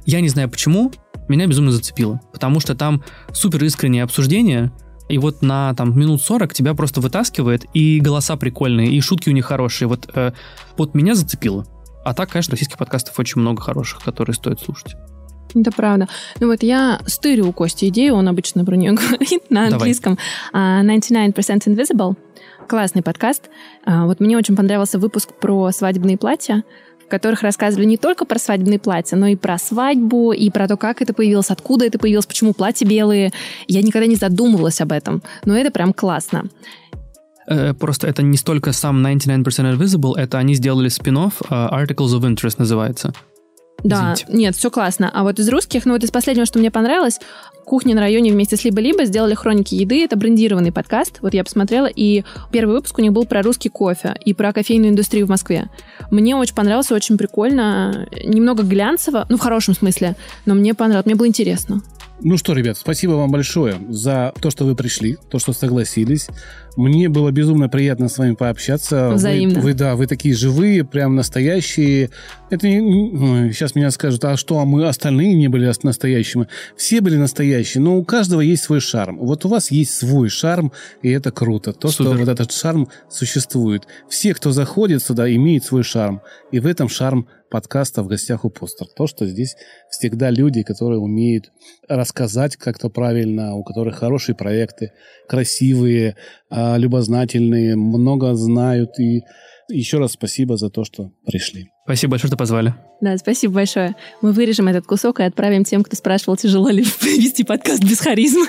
Я не знаю почему, меня безумно зацепило, потому что там супер искреннее обсуждение, и вот на там минут 40 тебя просто вытаскивает, и голоса прикольные, и шутки у них хорошие. Вот, э, вот меня зацепило. А так, конечно, российских подкастов очень много хороших, которые стоит слушать. Это правда. Ну вот я стырю у Кости идею, он обычно про нее говорит на английском. Давай. 99% Invisible. Классный подкаст. А, вот мне очень понравился выпуск про свадебные платья в которых рассказывали не только про свадебные платья, но и про свадьбу, и про то, как это появилось, откуда это появилось, почему платья белые. Я никогда не задумывалась об этом, но это прям классно. Э, просто это не столько сам 99% Invisible, это они сделали спин uh, Articles of Interest называется. Да, Извините. нет, все классно. А вот из русских, ну вот из последнего, что мне понравилось, «Кухня на районе» вместе с «Либо-либо» сделали «Хроники еды». Это брендированный подкаст. Вот я посмотрела, и первый выпуск у них был про русский кофе и про кофейную индустрию в Москве. Мне очень понравился, очень прикольно. Немного глянцево, ну, в хорошем смысле, но мне понравилось, мне было интересно. Ну что, ребят, спасибо вам большое за то, что вы пришли, то, что согласились. Мне было безумно приятно с вами пообщаться. Взаимно. Вы, вы да, вы такие живые, прям настоящие. Это не, сейчас меня скажут, а что, а мы остальные не были настоящими? Все были настоящие, но у каждого есть свой шарм. Вот у вас есть свой шарм, и это круто. То, Супер. что вот этот шарм существует. Все, кто заходит сюда, имеют свой шарм. И в этом шарм подкаста «В гостях у постер». То, что здесь всегда люди, которые умеют рассказать как-то правильно, у которых хорошие проекты, красивые, а, любознательные, много знают. И еще раз спасибо за то, что пришли. Спасибо большое, что позвали. Да, спасибо большое. Мы вырежем этот кусок и отправим тем, кто спрашивал, тяжело ли вести подкаст без харизмы.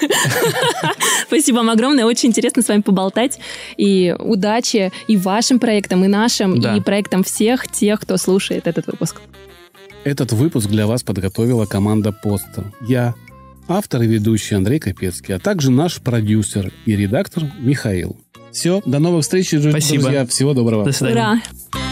Спасибо вам огромное. Очень интересно с вами поболтать. И удачи и вашим проектам, и нашим, и проектам всех тех, кто слушает этот выпуск. Этот выпуск для вас подготовила команда «Постер». Я, автор и ведущий Андрей Капецкий, а также наш продюсер и редактор Михаил. Все, до новых встреч, Спасибо. друзья. Всего доброго. До свидания. Ура!